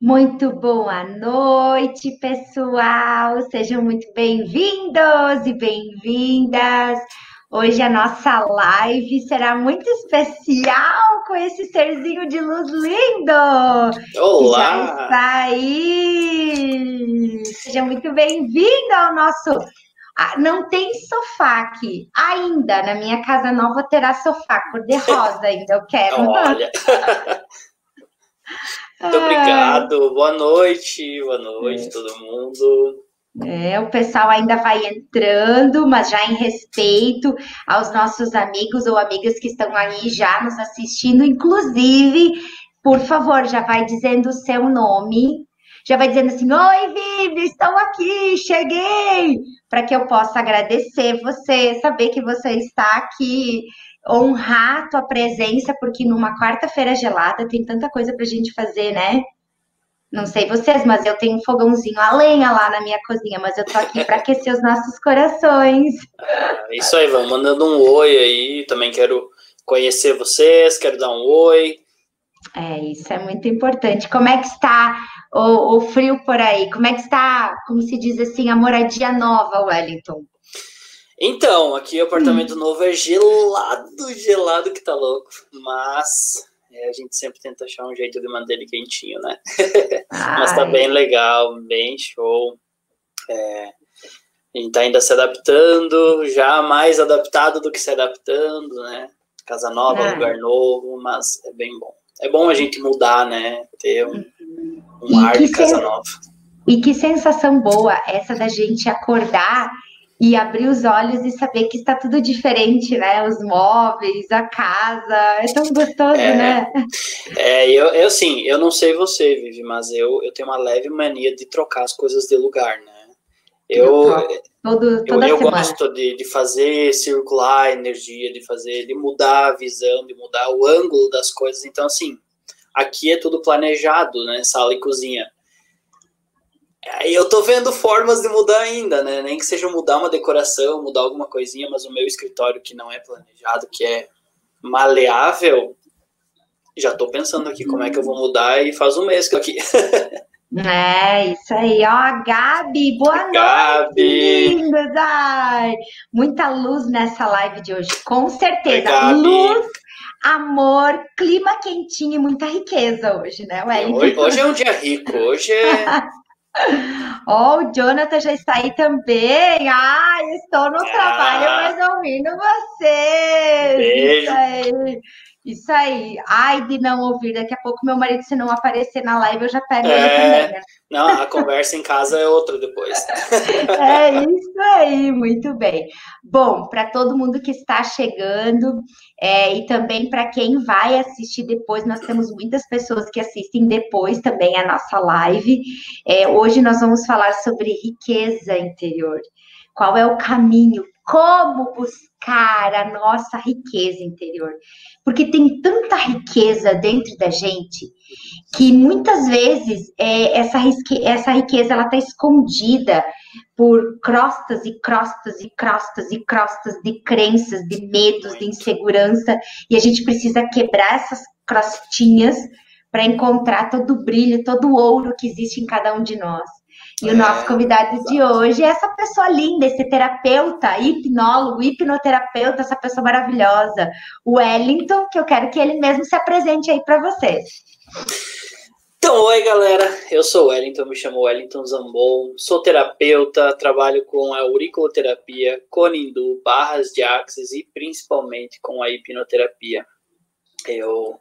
Muito boa noite, pessoal. Sejam muito bem-vindos e bem-vindas. Hoje a nossa live será muito especial com esse serzinho de luz lindo. Olá! Já está aí. Seja muito bem-vindo ao nosso. Ah, não tem sofá aqui ainda. Na minha casa nova terá sofá cor de rosa ainda. Eu quero. Olha. Muito obrigado. Boa noite, boa noite, é. todo mundo. É, o pessoal ainda vai entrando, mas já em respeito aos nossos amigos ou amigas que estão aí já nos assistindo. Inclusive, por favor, já vai dizendo o seu nome, já vai dizendo assim: Oi, Vivi, estou aqui, cheguei, para que eu possa agradecer você, saber que você está aqui honrar a tua presença, porque numa quarta-feira gelada tem tanta coisa pra gente fazer, né? Não sei vocês, mas eu tenho um fogãozinho a lenha lá na minha cozinha, mas eu tô aqui para aquecer os nossos corações. Ah, isso aí, vamos mandando um oi aí. Também quero conhecer vocês, quero dar um oi. É, isso é muito importante. Como é que está o, o frio por aí? Como é que está, como se diz assim, a moradia nova, Wellington? Então, aqui o apartamento hum. novo é gelado, gelado que tá louco. Mas é, a gente sempre tenta achar um jeito de manter ele quentinho, né? mas tá bem legal, bem show. É, a gente tá ainda se adaptando, já mais adaptado do que se adaptando, né? Casa nova, ah. lugar novo, mas é bem bom. É bom a gente mudar, né? Ter um, uhum. um ar de casa nova. E que sensação boa essa da gente acordar e abrir os olhos e saber que está tudo diferente, né? Os móveis, a casa, é tão gostoso, é, né? É, eu, eu sim, eu não sei você, Vivi, mas eu, eu tenho uma leve mania de trocar as coisas de lugar, né? Eu, eu, Todo, eu, eu gosto de, de fazer circular a energia, de fazer, de mudar a visão, de mudar o ângulo das coisas. Então, assim, aqui é tudo planejado, né? Sala e cozinha. Aí eu tô vendo formas de mudar ainda, né? Nem que seja mudar uma decoração, mudar alguma coisinha, mas o meu escritório que não é planejado, que é maleável, já tô pensando aqui como é que eu vou mudar e faz um mês que eu aqui. É, isso aí, ó, Gabi, boa Gabi. noite, lindas, ai, muita luz nessa live de hoje, com certeza, Oi, luz, amor, clima quentinho e muita riqueza hoje, né, Hoje, hoje é um dia rico, hoje é Ó, oh, o Jonathan já está aí também. Ah, estou no ah. trabalho, mas ouvindo vocês. Beijo. Isso aí. Isso aí. Ai, de não ouvir. Daqui a pouco meu marido, se não aparecer na live, eu já pego é... ele também, né? Não, a conversa em casa é outra depois. é isso aí, muito bem. Bom, para todo mundo que está chegando é, e também para quem vai assistir depois, nós temos muitas pessoas que assistem depois também a nossa live. É, hoje nós vamos falar sobre riqueza interior. Qual é o caminho? Como buscar a nossa riqueza interior? Porque tem tanta riqueza dentro da gente que muitas vezes é, essa, essa riqueza ela está escondida por crostas e crostas e crostas e crostas de crenças, de medos, de insegurança, e a gente precisa quebrar essas crostinhas para encontrar todo o brilho, todo o ouro que existe em cada um de nós. E o nosso convidado de hoje é essa pessoa linda, esse terapeuta, hipnólogo, hipnoterapeuta, essa pessoa maravilhosa, o Wellington, que eu quero que ele mesmo se apresente aí para vocês. Então, oi galera, eu sou o Wellington, me chamo Wellington Zambon, sou terapeuta, trabalho com a auriculoterapia, conindu, barras de axis e principalmente com a hipnoterapia. Eu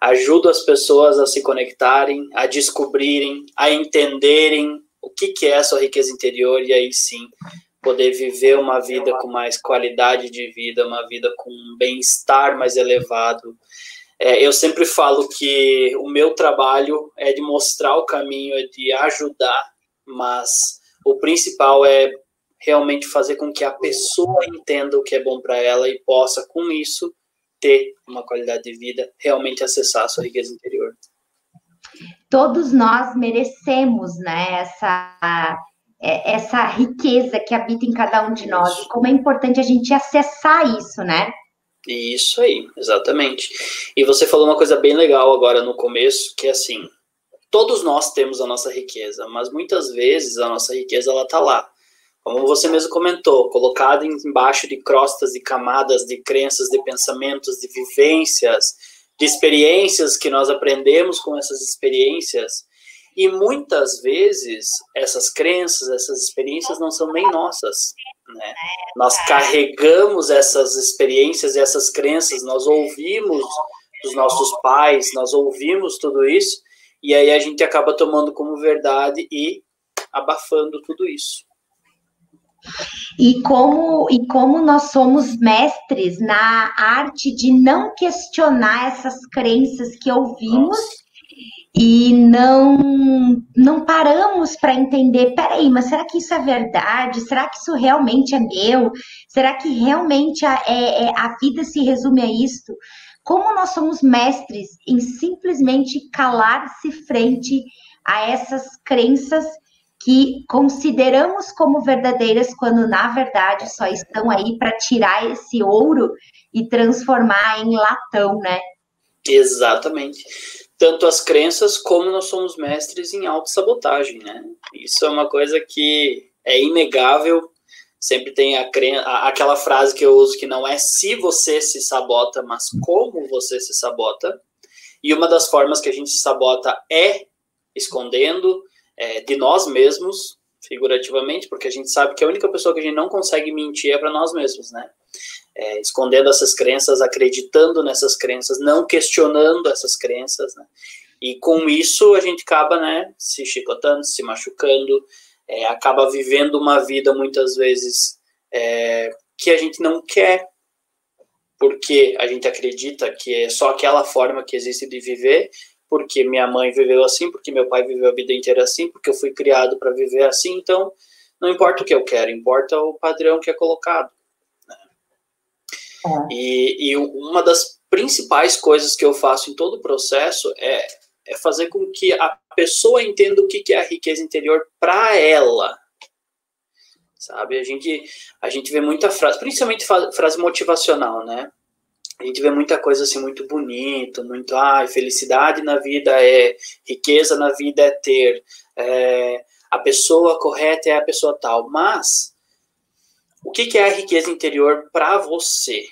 ajudo as pessoas a se conectarem, a descobrirem, a entenderem o que, que é a sua riqueza interior e aí sim poder viver uma vida com mais qualidade de vida, uma vida com um bem-estar mais elevado. É, eu sempre falo que o meu trabalho é de mostrar o caminho, é de ajudar, mas o principal é realmente fazer com que a pessoa entenda o que é bom para ela e possa, com isso, ter uma qualidade de vida, realmente acessar a sua riqueza interior todos nós merecemos, né, essa, é, essa riqueza que habita em cada um de nós, e como é importante a gente acessar isso, né? Isso aí, exatamente. E você falou uma coisa bem legal agora no começo, que é assim, todos nós temos a nossa riqueza, mas muitas vezes a nossa riqueza ela tá lá. Como você mesmo comentou, colocada embaixo de crostas, de camadas, de crenças, de pensamentos, de vivências, de experiências que nós aprendemos com essas experiências. E muitas vezes essas crenças, essas experiências não são nem nossas. Né? Nós carregamos essas experiências e essas crenças, nós ouvimos dos nossos pais, nós ouvimos tudo isso, e aí a gente acaba tomando como verdade e abafando tudo isso. E como, e como nós somos mestres na arte de não questionar essas crenças que ouvimos Nossa. e não não paramos para entender, peraí, mas será que isso é verdade? Será que isso realmente é meu? Será que realmente a, é, é, a vida se resume a isto? Como nós somos mestres em simplesmente calar-se frente a essas crenças que consideramos como verdadeiras, quando na verdade só estão aí para tirar esse ouro e transformar em latão, né? Exatamente. Tanto as crenças como nós somos mestres em autossabotagem, né? Isso é uma coisa que é inegável sempre tem a, a, aquela frase que eu uso que não é se você se sabota, mas como você se sabota. E uma das formas que a gente se sabota é escondendo é, de nós mesmos, figurativamente, porque a gente sabe que a única pessoa que a gente não consegue mentir é para nós mesmos, né? É, escondendo essas crenças, acreditando nessas crenças, não questionando essas crenças, né? E com isso a gente acaba, né, se chicotando, se machucando, é, acaba vivendo uma vida muitas vezes é, que a gente não quer, porque a gente acredita que é só aquela forma que existe de viver, porque minha mãe viveu assim, porque meu pai viveu a vida inteira assim, porque eu fui criado para viver assim, então não importa o que eu quero, importa o padrão que é colocado. Né? É. E, e uma das principais coisas que eu faço em todo o processo é é fazer com que a pessoa entenda o que é a riqueza interior para ela. Sabe? A gente, a gente vê muita frase, principalmente frase motivacional, né? A gente vê muita coisa assim muito bonito, muito, ah, felicidade na vida é, riqueza na vida é ter, é, a pessoa correta é a pessoa tal. Mas, o que, que é a riqueza interior para você?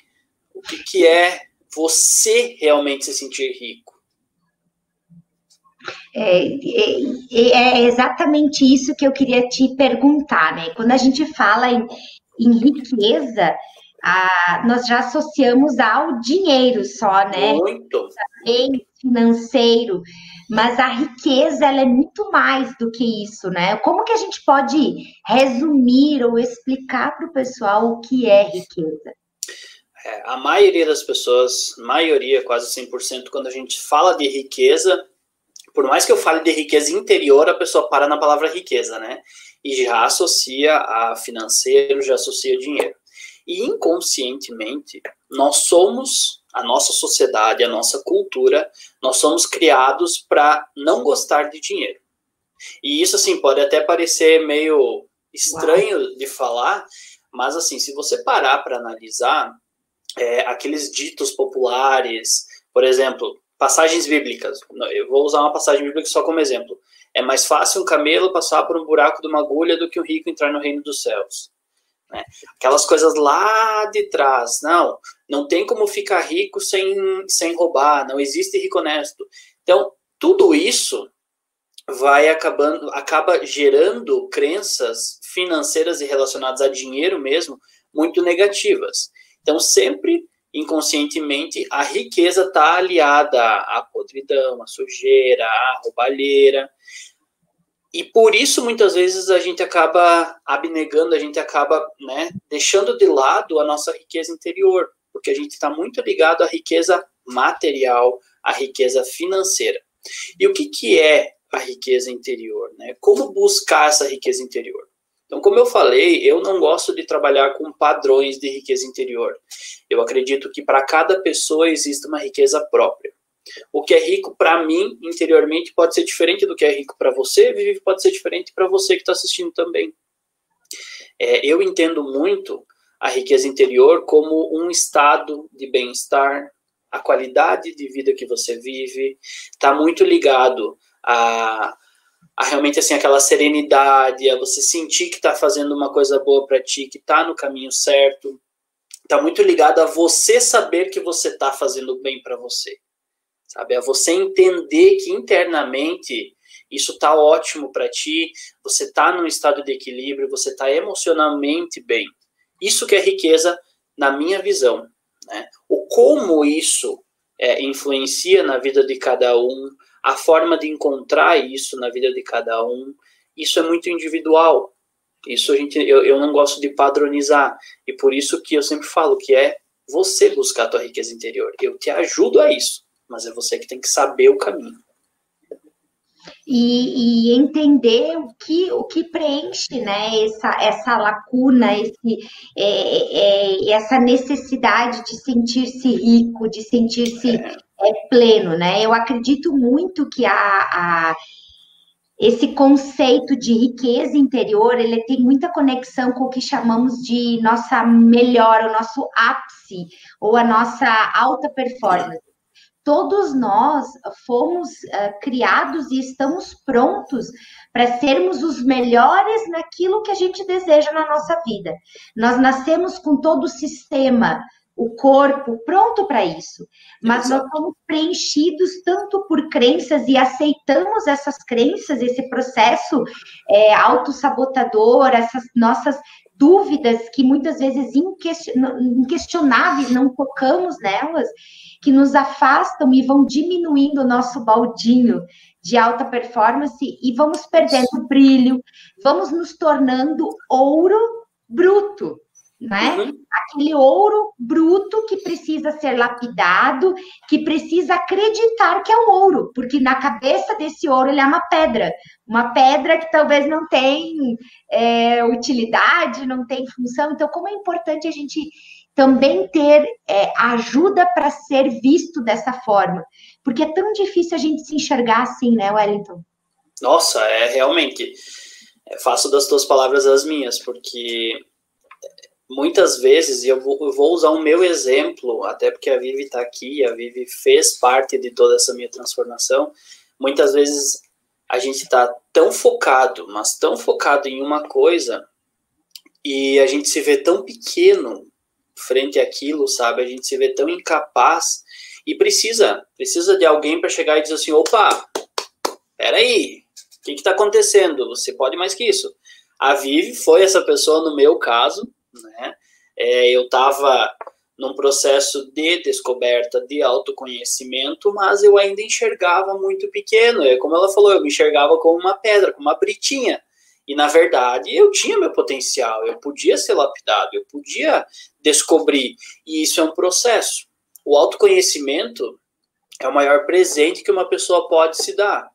O que, que é você realmente se sentir rico? É, é, é, exatamente isso que eu queria te perguntar, né? Quando a gente fala em, em riqueza, a, nós já associamos ao dinheiro só, né? Muito. Bem financeiro, mas a riqueza ela é muito mais do que isso, né? Como que a gente pode resumir ou explicar para o pessoal o que é riqueza? É, a maioria das pessoas, maioria, quase 100%, quando a gente fala de riqueza, por mais que eu fale de riqueza interior, a pessoa para na palavra riqueza, né? E já associa a financeiro, já associa dinheiro. E inconscientemente, nós somos, a nossa sociedade, a nossa cultura, nós somos criados para não gostar de dinheiro. E isso, assim, pode até parecer meio estranho Uau. de falar, mas, assim, se você parar para analisar, é, aqueles ditos populares, por exemplo, passagens bíblicas. Eu vou usar uma passagem bíblica só como exemplo. É mais fácil um camelo passar por um buraco de uma agulha do que um rico entrar no reino dos céus. Né? Aquelas coisas lá de trás. Não, não tem como ficar rico sem, sem roubar. Não existe rico honesto. Então, tudo isso vai acabando, acaba gerando crenças financeiras e relacionadas a dinheiro mesmo muito negativas. Então, sempre inconscientemente, a riqueza está aliada à podridão, à sujeira, à roubalheira. E por isso, muitas vezes, a gente acaba abnegando, a gente acaba né, deixando de lado a nossa riqueza interior, porque a gente está muito ligado à riqueza material, à riqueza financeira. E o que, que é a riqueza interior? Né? Como buscar essa riqueza interior? Então, como eu falei, eu não gosto de trabalhar com padrões de riqueza interior. Eu acredito que para cada pessoa existe uma riqueza própria. O que é rico para mim interiormente pode ser diferente do que é rico para você, pode ser diferente para você que está assistindo também. É, eu entendo muito a riqueza interior como um estado de bem-estar, a qualidade de vida que você vive, está muito ligado a, a realmente assim aquela serenidade, a você sentir que está fazendo uma coisa boa para ti, que está no caminho certo. Está muito ligado a você saber que você está fazendo bem para você, sabe? A você entender que internamente isso está ótimo para ti, você está num estado de equilíbrio, você está emocionalmente bem. Isso que é riqueza na minha visão. Né? O como isso é, influencia na vida de cada um, a forma de encontrar isso na vida de cada um, isso é muito individual. Isso a gente, eu, eu não gosto de padronizar. E por isso que eu sempre falo que é você buscar a tua riqueza interior. Eu te ajudo a isso, mas é você que tem que saber o caminho e, e, entender o que, o que preenche né, essa, essa lacuna, esse, é, é, essa necessidade de sentir-se rico, de sentir-se é, pleno. Né? Eu acredito muito que a, a esse conceito de riqueza interior, ele tem muita conexão com o que chamamos de nossa melhor, o nosso ápice, ou a nossa alta performance todos nós fomos uh, criados e estamos prontos para sermos os melhores naquilo que a gente deseja na nossa vida. Nós nascemos com todo o sistema, o corpo pronto para isso, mas Exato. nós somos preenchidos tanto por crenças e aceitamos essas crenças, esse processo é, autossabotador, essas nossas dúvidas que muitas vezes inquestionáveis, não tocamos nelas, que nos afastam e vão diminuindo o nosso baldinho de alta performance e vamos perdendo brilho, vamos nos tornando ouro bruto, né? Uhum. Aquele ouro bruto que precisa ser lapidado, que precisa acreditar que é um ouro, porque na cabeça desse ouro ele é uma pedra, uma pedra que talvez não tem é, utilidade, não tem função. Então, como é importante a gente também ter é, ajuda para ser visto dessa forma. Porque é tão difícil a gente se enxergar assim, né, Wellington? Nossa, é realmente. É, faço das tuas palavras as minhas, porque muitas vezes, e eu vou, eu vou usar o meu exemplo, até porque a Vivi está aqui, a Vivi fez parte de toda essa minha transformação. Muitas vezes a gente está tão focado, mas tão focado em uma coisa, e a gente se vê tão pequeno frente àquilo, sabe? A gente se vê tão incapaz e precisa, precisa de alguém para chegar e dizer assim, opa, peraí, o que está acontecendo? Você pode mais que isso. A Vivi foi essa pessoa no meu caso, né? É, eu estava num processo de descoberta, de autoconhecimento, mas eu ainda enxergava muito pequeno. É como ela falou, eu me enxergava como uma pedra, como uma britinha. E na verdade eu tinha meu potencial, eu podia ser lapidado, eu podia descobrir. E isso é um processo. O autoconhecimento é o maior presente que uma pessoa pode se dar,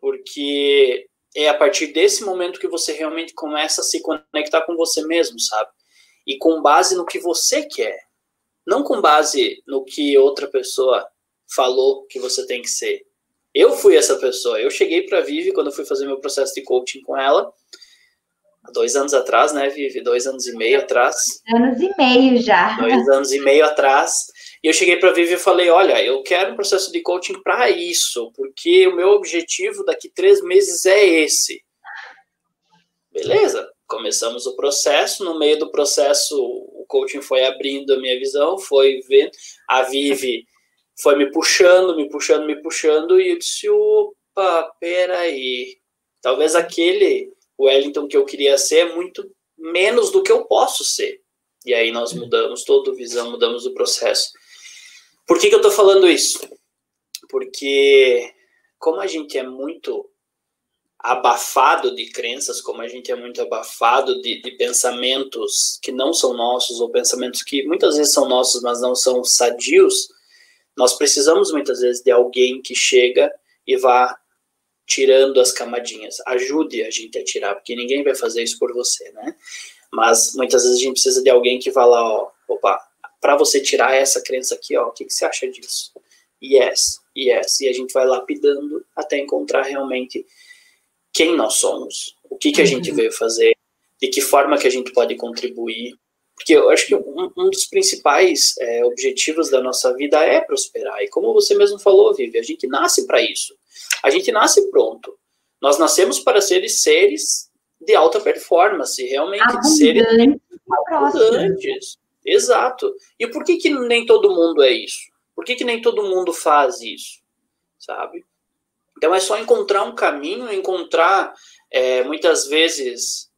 porque é a partir desse momento que você realmente começa a se conectar com você mesmo, sabe? E com base no que você quer, não com base no que outra pessoa falou que você tem que ser. Eu fui essa pessoa. Eu cheguei para a Vivi quando eu fui fazer meu processo de coaching com ela. Há dois anos atrás, né, Vivi? Dois anos e meio atrás. Anos e meio já. Dois anos e meio atrás. E eu cheguei para a Vivi e falei: Olha, eu quero um processo de coaching para isso, porque o meu objetivo daqui três meses é esse. Beleza, começamos o processo. No meio do processo, o coaching foi abrindo a minha visão, foi vendo. A Vivi foi me puxando, me puxando, me puxando, e eu disse, opa, peraí, talvez aquele Wellington que eu queria ser é muito menos do que eu posso ser. E aí nós mudamos toda a visão, mudamos o processo. Por que, que eu estou falando isso? Porque como a gente é muito abafado de crenças, como a gente é muito abafado de, de, pensamentos que não são nossos, ou pensamentos que muitas vezes são nossos, mas não são sadios, nós precisamos muitas vezes de alguém que chega e vá tirando as camadinhas. Ajude a gente a tirar, porque ninguém vai fazer isso por você, né? Mas muitas vezes a gente precisa de alguém que vá lá, ó, opa, para você tirar essa crença aqui, ó, o que, que você acha disso? Yes, yes. E a gente vai lapidando até encontrar realmente quem nós somos, o que, que a gente uhum. veio fazer, de que forma que a gente pode contribuir, Porque eu acho que um, um dos principais é, objetivos da nossa vida é prosperar. E como você mesmo falou, Vivi, a gente nasce para isso. A gente nasce pronto. Nós nascemos para seres seres de alta performance, realmente, de seres abundantes. Exato. E por que, que nem todo mundo é isso? Por que, que nem todo mundo faz isso? Sabe? Então é só encontrar um caminho, encontrar é, muitas vezes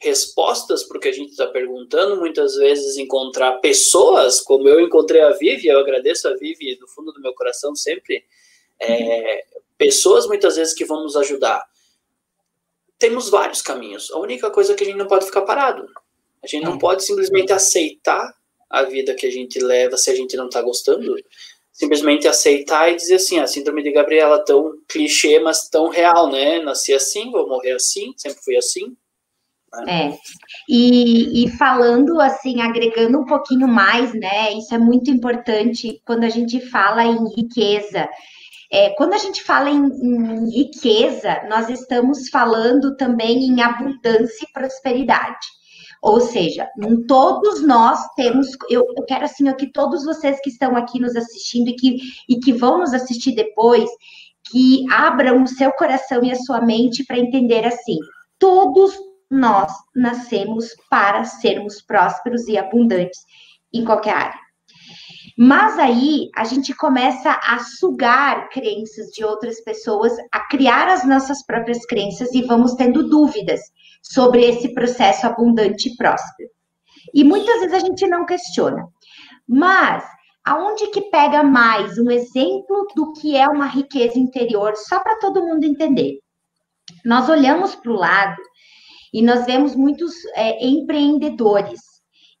respostas para o que a gente está perguntando, muitas vezes encontrar pessoas, como eu encontrei a Vivi, eu agradeço a Vivi do fundo do meu coração sempre, é, pessoas muitas vezes que vão nos ajudar. Temos vários caminhos. A única coisa é que a gente não pode ficar parado. A gente não é. pode simplesmente aceitar a vida que a gente leva se a gente não está gostando. Simplesmente aceitar e dizer assim, a síndrome de Gabriela tão clichê, mas tão real, né? Nasci assim, vou morrer assim, sempre fui assim é. E, e, falando assim, agregando um pouquinho mais, né? Isso é muito importante quando a gente fala em riqueza. É, quando a gente fala em, em, riqueza, nós estamos falando também em abundância e prosperidade. Ou seja, todos nós temos, eu, eu quero assim que todos vocês que estão aqui nos assistindo e que, e que vão nos assistir depois, que abram o seu coração e a sua mente para entender assim, todos nós nascemos para sermos prósperos e abundantes em qualquer área. Mas aí a gente começa a sugar crenças de outras pessoas, a criar as nossas próprias crenças e vamos tendo dúvidas sobre esse processo abundante e próspero. E muitas vezes a gente não questiona. Mas aonde que pega mais um exemplo do que é uma riqueza interior, só para todo mundo entender? Nós olhamos para o lado e nós vemos muitos é, empreendedores,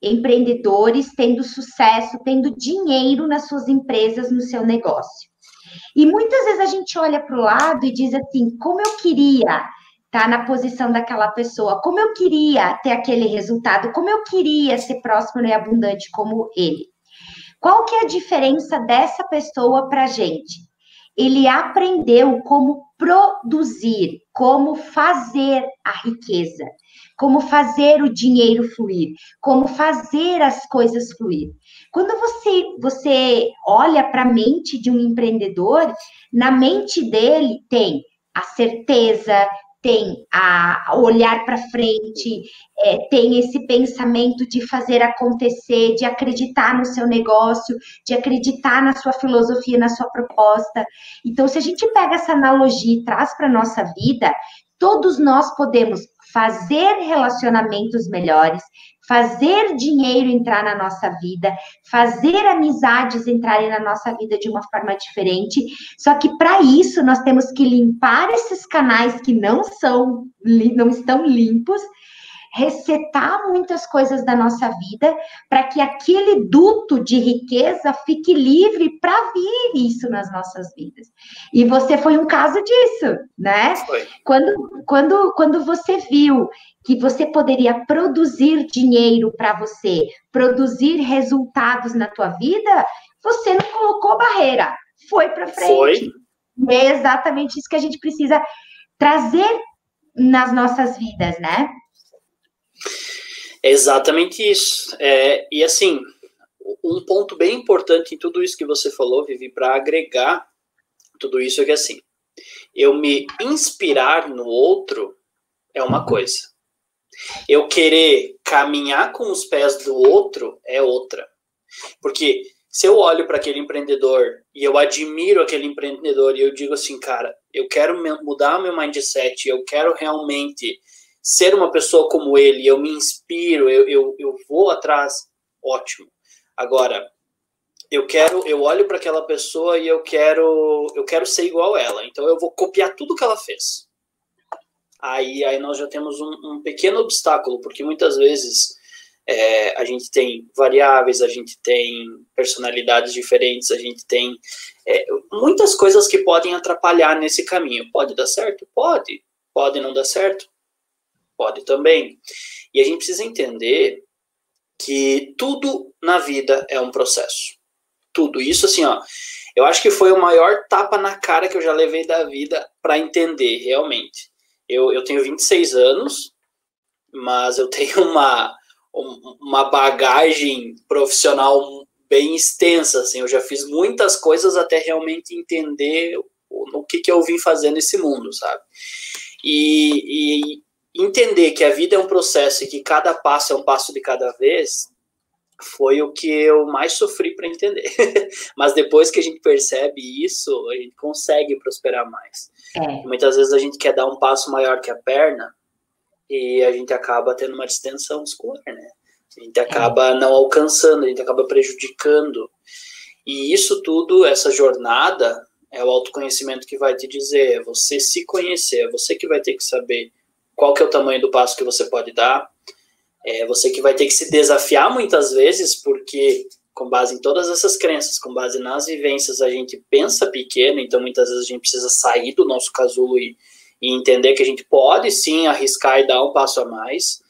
empreendedores tendo sucesso, tendo dinheiro nas suas empresas, no seu negócio. E muitas vezes a gente olha para o lado e diz assim: como eu queria tá na posição daquela pessoa, como eu queria ter aquele resultado, como eu queria ser próspero e abundante como ele. Qual que é a diferença dessa pessoa para gente? Ele aprendeu como produzir, como fazer a riqueza, como fazer o dinheiro fluir, como fazer as coisas fluir. Quando você você olha para a mente de um empreendedor, na mente dele tem a certeza, tem a olhar para frente, é, tem esse pensamento de fazer acontecer, de acreditar no seu negócio, de acreditar na sua filosofia, na sua proposta. Então, se a gente pega essa analogia e traz para a nossa vida, todos nós podemos fazer relacionamentos melhores, fazer dinheiro entrar na nossa vida, fazer amizades entrarem na nossa vida de uma forma diferente. Só que para isso nós temos que limpar esses canais que não são não estão limpos resetar muitas coisas da nossa vida para que aquele duto de riqueza fique livre para vir isso nas nossas vidas. E você foi um caso disso, né? Foi. Quando, quando, quando você viu que você poderia produzir dinheiro para você, produzir resultados na tua vida, você não colocou barreira, foi para frente. Foi. É exatamente isso que a gente precisa trazer nas nossas vidas, né? É exatamente isso. É, e assim, um ponto bem importante em tudo isso que você falou, Vivi, para agregar tudo isso é que assim, eu me inspirar no outro é uma coisa. Eu querer caminhar com os pés do outro é outra. Porque se eu olho para aquele empreendedor e eu admiro aquele empreendedor e eu digo assim, cara, eu quero mudar meu mindset, eu quero realmente ser uma pessoa como ele, eu me inspiro, eu, eu, eu vou atrás, ótimo. Agora, eu quero, eu olho para aquela pessoa e eu quero, eu quero ser igual ela. Então eu vou copiar tudo que ela fez. Aí, aí nós já temos um, um pequeno obstáculo, porque muitas vezes é, a gente tem variáveis, a gente tem personalidades diferentes, a gente tem é, muitas coisas que podem atrapalhar nesse caminho. Pode dar certo? Pode. Pode não dar certo? Pode também. E a gente precisa entender que tudo na vida é um processo. Tudo. Isso, assim, ó, eu acho que foi o maior tapa na cara que eu já levei da vida para entender, realmente. Eu, eu tenho 26 anos, mas eu tenho uma, uma bagagem profissional bem extensa, assim, eu já fiz muitas coisas até realmente entender o, o que, que eu vim fazer nesse mundo, sabe? E, e entender que a vida é um processo e que cada passo é um passo de cada vez, foi o que eu mais sofri para entender. Mas depois que a gente percebe isso, a gente consegue prosperar mais. É. Muitas vezes a gente quer dar um passo maior que a perna e a gente acaba tendo uma distensão muscular, né? A gente acaba é. não alcançando, a gente acaba prejudicando. E isso tudo, essa jornada, é o autoconhecimento que vai te dizer, é você se conhecer, é você que vai ter que saber qual que é o tamanho do passo que você pode dar, é você que vai ter que se desafiar muitas vezes, porque com base em todas essas crenças, com base nas vivências, a gente pensa pequeno, então muitas vezes a gente precisa sair do nosso casulo e, e entender que a gente pode sim arriscar e dar um passo a mais.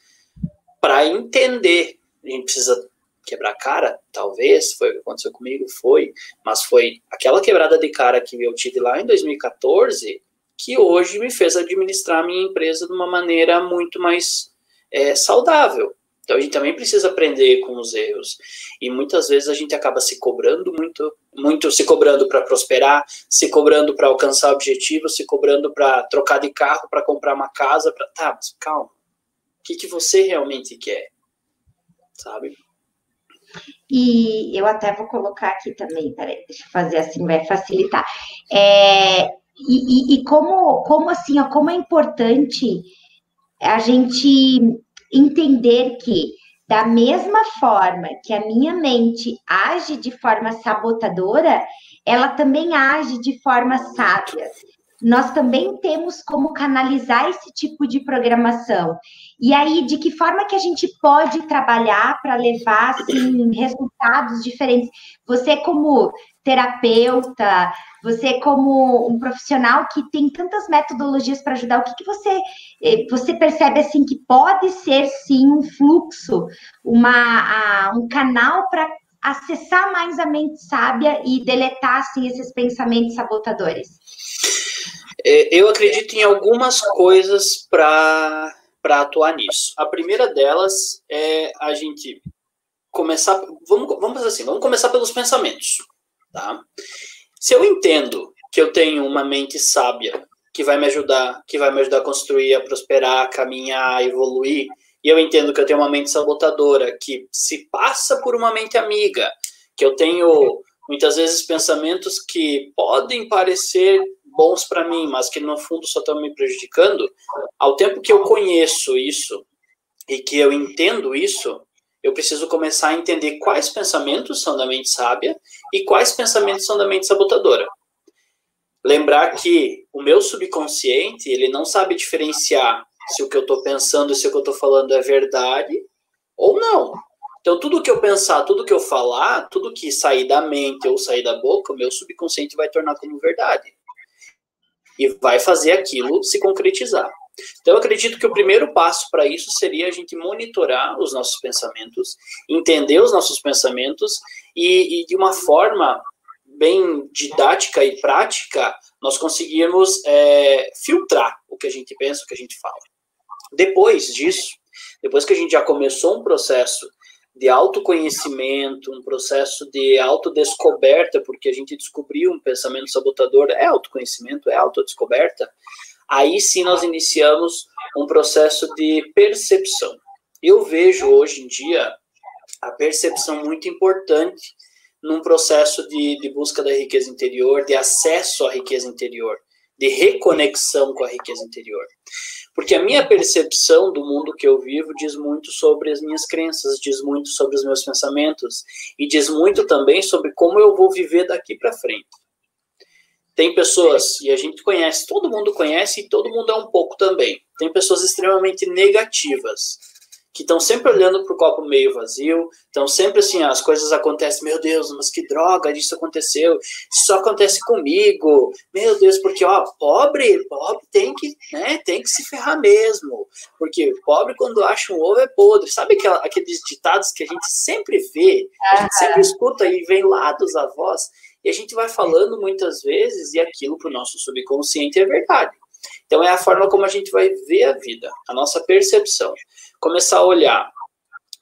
Para entender, a gente precisa quebrar a cara, talvez, foi o que aconteceu comigo, foi, mas foi aquela quebrada de cara que eu tive lá em 2014 que hoje me fez administrar a minha empresa de uma maneira muito mais é, saudável. Então a gente também precisa aprender com os erros. E muitas vezes a gente acaba se cobrando muito, muito se cobrando para prosperar, se cobrando para alcançar objetivos, se cobrando para trocar de carro, para comprar uma casa, para tá, mas calma. O que, que você realmente quer? Sabe? E eu até vou colocar aqui também, peraí, deixa eu fazer assim, vai facilitar. É, e, e, e como, como assim, ó, como é importante a gente entender que, da mesma forma que a minha mente age de forma sabotadora, ela também age de forma sábia. Nós também temos como canalizar esse tipo de programação. E aí, de que forma que a gente pode trabalhar para levar assim, resultados diferentes? Você, como terapeuta, você como um profissional que tem tantas metodologias para ajudar, o que, que você eh, você percebe assim que pode ser sim um fluxo, uma a, um canal para acessar mais a mente sábia e deletar assim esses pensamentos sabotadores? É, eu acredito em algumas coisas para para atuar nisso. A primeira delas é a gente começar, vamos, vamos assim, vamos começar pelos pensamentos, tá? Se eu entendo que eu tenho uma mente sábia que vai me ajudar, que vai me ajudar a construir, a prosperar, a caminhar, a evoluir, e eu entendo que eu tenho uma mente sabotadora que se passa por uma mente amiga, que eu tenho muitas vezes pensamentos que podem parecer bons para mim, mas que no fundo só estão me prejudicando, ao tempo que eu conheço isso e que eu entendo isso, eu preciso começar a entender quais pensamentos são da mente sábia e quais pensamentos são da mente sabotadora. Lembrar que o meu subconsciente, ele não sabe diferenciar se o que eu estou pensando, se o que eu estou falando é verdade ou não. Então, tudo que eu pensar, tudo que eu falar, tudo que sair da mente ou sair da boca, o meu subconsciente vai tornar como verdade. E vai fazer aquilo se concretizar. Então, eu acredito que o primeiro passo para isso seria a gente monitorar os nossos pensamentos, entender os nossos pensamentos e, e de uma forma bem didática e prática, nós conseguirmos é, filtrar o que a gente pensa, o que a gente fala. Depois disso, depois que a gente já começou um processo de autoconhecimento, um processo de autodescoberta, porque a gente descobriu um pensamento sabotador, é autoconhecimento, é autodescoberta, aí sim nós iniciamos um processo de percepção. Eu vejo hoje em dia a percepção muito importante num processo de, de busca da riqueza interior, de acesso à riqueza interior, de reconexão com a riqueza interior. Porque a minha percepção do mundo que eu vivo diz muito sobre as minhas crenças, diz muito sobre os meus pensamentos e diz muito também sobre como eu vou viver daqui para frente. Tem pessoas, e a gente conhece, todo mundo conhece e todo mundo é um pouco também. Tem pessoas extremamente negativas, que estão sempre olhando para o copo meio vazio, estão sempre assim, as coisas acontecem, meu Deus, mas que droga, isso aconteceu, isso só acontece comigo, meu Deus, porque ó, pobre, pobre tem que, né, tem que se ferrar mesmo, porque pobre quando acha um ovo é podre, sabe aquela, aqueles ditados que a gente sempre vê, a gente sempre escuta e vem lá dos avós, e a gente vai falando muitas vezes e aquilo para o nosso subconsciente é verdade. Então é a forma como a gente vai ver a vida, a nossa percepção. Começar a olhar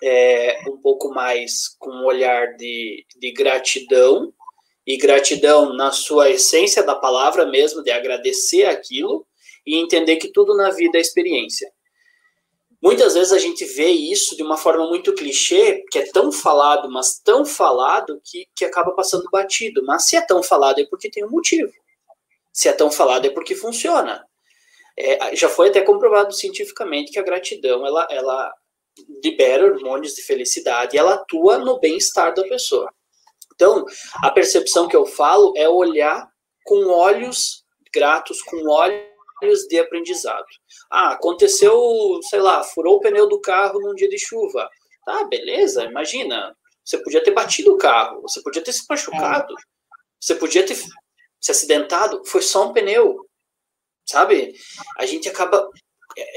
é, um pouco mais com um olhar de, de gratidão, e gratidão na sua essência da palavra mesmo, de agradecer aquilo e entender que tudo na vida é experiência. Muitas vezes a gente vê isso de uma forma muito clichê, que é tão falado, mas tão falado, que, que acaba passando batido. Mas se é tão falado é porque tem um motivo. Se é tão falado é porque funciona. É, já foi até comprovado cientificamente que a gratidão ela, ela libera hormônios de felicidade e ela atua no bem-estar da pessoa. Então, a percepção que eu falo é olhar com olhos gratos, com olhos de aprendizado. Ah, aconteceu, sei lá, furou o pneu do carro num dia de chuva. Tá, beleza, imagina. Você podia ter batido o carro, você podia ter se machucado, você podia ter se acidentado, foi só um pneu. Sabe? A gente acaba.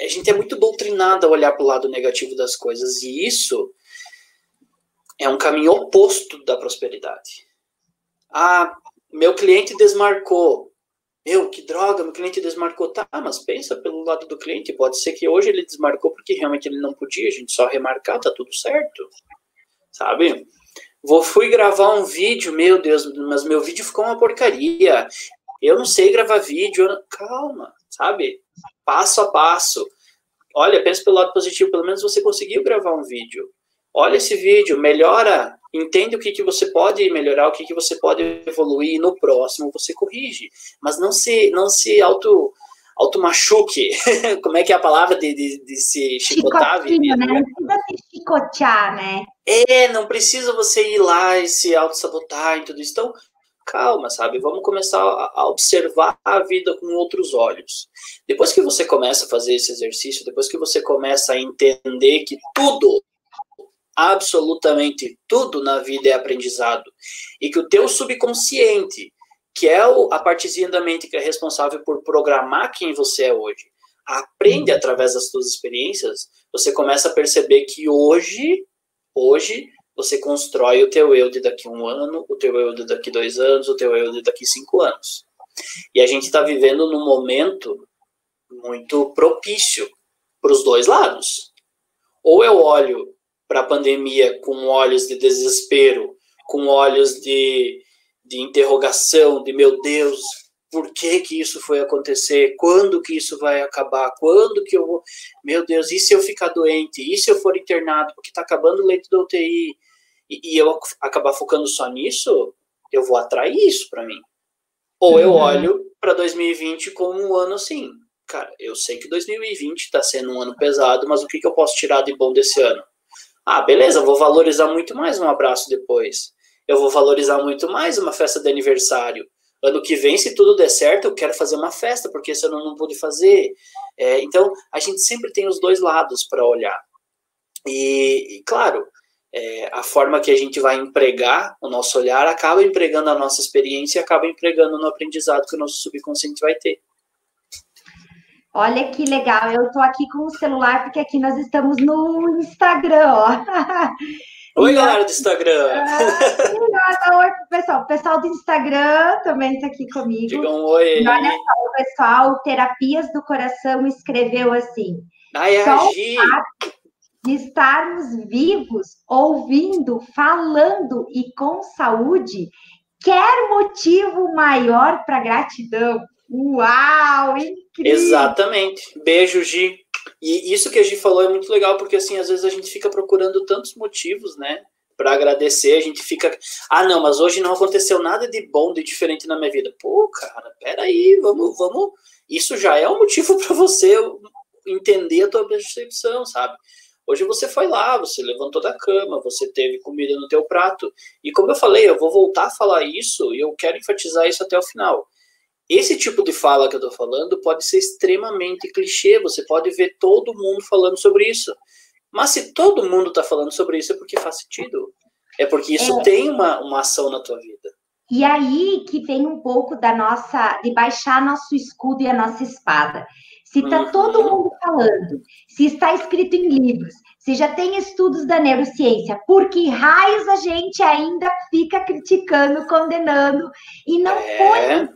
A gente é muito doutrinado a olhar para o lado negativo das coisas, e isso é um caminho oposto da prosperidade. Ah, meu cliente desmarcou. Meu, que droga, meu cliente desmarcou. Tá, mas pensa pelo lado do cliente. Pode ser que hoje ele desmarcou porque realmente ele não podia, a gente só remarcar, tá tudo certo. Sabe? Vou, fui gravar um vídeo, meu Deus, mas meu vídeo ficou uma porcaria. Eu não sei gravar vídeo. Não... Calma, sabe? Passo a passo. Olha, pensa pelo lado positivo, pelo menos você conseguiu gravar um vídeo olha esse vídeo, melhora, entende o que, que você pode melhorar, o que, que você pode evoluir, e no próximo você corrige. Mas não se, não se auto, auto machuque. Como é que é a palavra de, de, de se chicotar? Chicotinho, né? Não precisa se chicotear, né? É, não precisa você ir lá e se auto-sabotar e tudo isso. Então, calma, sabe? Vamos começar a observar a vida com outros olhos. Depois que você começa a fazer esse exercício, depois que você começa a entender que tudo absolutamente tudo na vida é aprendizado. E que o teu subconsciente, que é a partezinha da mente que é responsável por programar quem você é hoje, aprende uhum. através das suas experiências, você começa a perceber que hoje, hoje, você constrói o teu eu de daqui um ano, o teu eu de daqui dois anos, o teu eu de daqui cinco anos. E a gente está vivendo num momento muito propício para os dois lados. Ou eu olho para a pandemia com olhos de desespero, com olhos de, de interrogação, de meu Deus, por que que isso foi acontecer? Quando que isso vai acabar? Quando que eu vou... Meu Deus, e se eu ficar doente? E se eu for internado? Porque está acabando o leito da UTI? E, e, eu acabar focando só nisso, eu vou atrair isso para mim. Ou eu uhum. olho para 2020 como um ano assim. Cara, eu sei que 2020 está sendo um ano pesado, mas o que, que eu posso tirar de bom desse ano? Ah, beleza, vou valorizar muito mais um abraço depois. Eu vou valorizar muito mais uma festa de aniversário. Ano que vem, se tudo der certo, eu quero fazer uma festa, porque esse ano eu não pude fazer. É, então, a gente sempre tem os dois lados para olhar. E, e claro, é, a forma que a gente vai empregar o nosso olhar acaba empregando a nossa experiência e acaba empregando no aprendizado que o nosso subconsciente vai ter. Olha que legal, eu estou aqui com o celular, porque aqui nós estamos no Instagram, ó. Oi, galera do Instagram! Ah, oi, pessoal. O pessoal do Instagram também está aqui comigo. Diga um oi. E olha só, o pessoal, Terapias do Coração, escreveu assim. Ai, só de estarmos vivos, ouvindo, falando e com saúde, quer motivo maior para gratidão? Uau, incrível! Exatamente. Beijo, Gi. E isso que a Gi falou é muito legal, porque assim, às vezes a gente fica procurando tantos motivos, né? Para agradecer, a gente fica. Ah, não, mas hoje não aconteceu nada de bom, de diferente na minha vida. Pô, cara, peraí, vamos, vamos. Isso já é um motivo para você entender a tua percepção, sabe? Hoje você foi lá, você levantou da cama, você teve comida no teu prato. E como eu falei, eu vou voltar a falar isso e eu quero enfatizar isso até o final. Esse tipo de fala que eu estou falando pode ser extremamente clichê, você pode ver todo mundo falando sobre isso. Mas se todo mundo está falando sobre isso, é porque faz sentido. É porque isso é. tem uma, uma ação na tua vida. E aí que vem um pouco da nossa, de baixar nosso escudo e a nossa espada. Se está uhum. todo mundo falando, se está escrito em livros, se já tem estudos da neurociência, por que raios a gente ainda fica criticando, condenando e não é. põe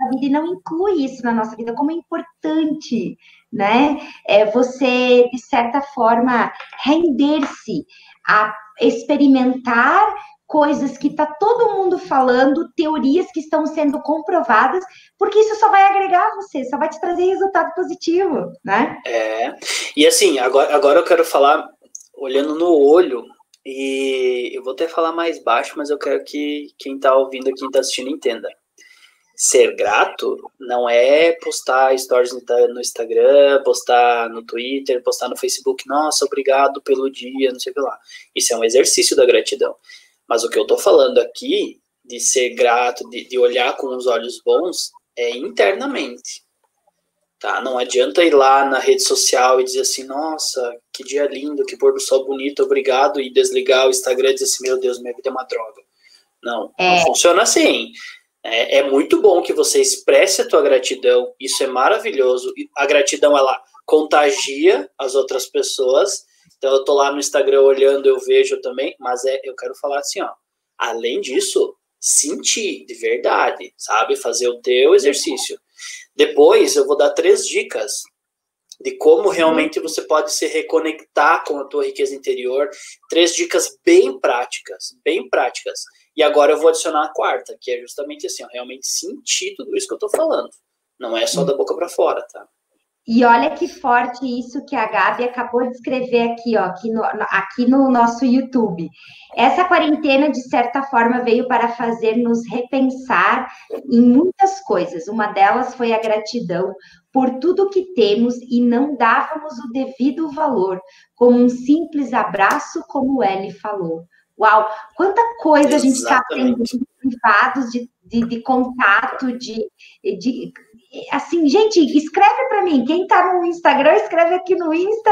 nossa vida e não inclui isso na nossa vida como é importante, né? É você, de certa forma, render-se a experimentar coisas que está todo mundo falando, teorias que estão sendo comprovadas, porque isso só vai agregar você, só vai te trazer resultado positivo, né? É. E assim, agora, agora eu quero falar olhando no olho, e eu vou até falar mais baixo, mas eu quero que quem está ouvindo quem está assistindo, entenda. Ser grato não é postar stories no Instagram, postar no Twitter, postar no Facebook, nossa, obrigado pelo dia, não sei o que lá. Isso é um exercício da gratidão. Mas o que eu estou falando aqui, de ser grato, de, de olhar com os olhos bons, é internamente. Tá? Não adianta ir lá na rede social e dizer assim, nossa, que dia lindo, que pôr do sol bonito, obrigado, e desligar o Instagram e dizer assim, meu Deus, minha vida é uma droga. Não, é. não funciona assim. É, é, muito bom que você expresse a tua gratidão, isso é maravilhoso. A gratidão, ela contagia as outras pessoas, então eu tô lá no Instagram olhando, eu vejo também, mas é, eu quero falar assim, ó. Além disso, sentir de verdade, sabe? Fazer o teu exercício. Depois eu vou dar três dicas de como uhum. realmente você pode se reconectar com a tua riqueza interior. Três dicas bem práticas, bem práticas. E agora eu vou adicionar a quarta, que é justamente assim, ó, realmente sentir tudo isso que eu tô falando. Não é só da boca para fora, tá? E olha que forte isso que a Gabi acabou de escrever aqui, ó, aqui no, aqui no nosso YouTube. Essa quarentena, de certa forma, veio para fazer-nos repensar em muitas coisas. Uma delas foi a gratidão por tudo que temos e não dávamos o devido valor, como um simples abraço, como ele falou. Uau, quanta coisa Exatamente. a gente está aprendendo privados de, de, de contato, de, de assim, gente, escreve para mim. Quem está no Instagram, escreve aqui no Insta.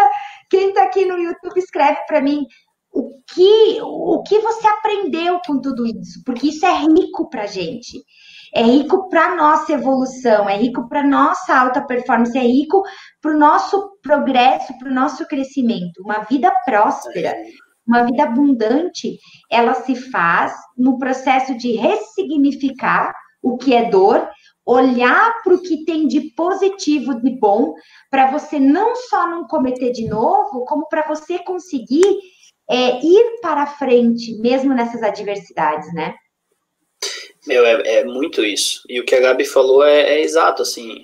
Quem está aqui no YouTube, escreve para mim o que, o que você aprendeu com tudo isso, porque isso é rico para gente. É rico para nossa evolução, é rico para nossa alta performance, é rico para o nosso progresso, para o nosso crescimento. Uma vida próspera, uma vida abundante, ela se faz no processo de ressignificar o que é dor olhar para o que tem de positivo, de bom, para você não só não cometer de novo, como para você conseguir é, ir para frente, mesmo nessas adversidades, né? Meu, é, é muito isso. E o que a Gabi falou é, é exato, assim.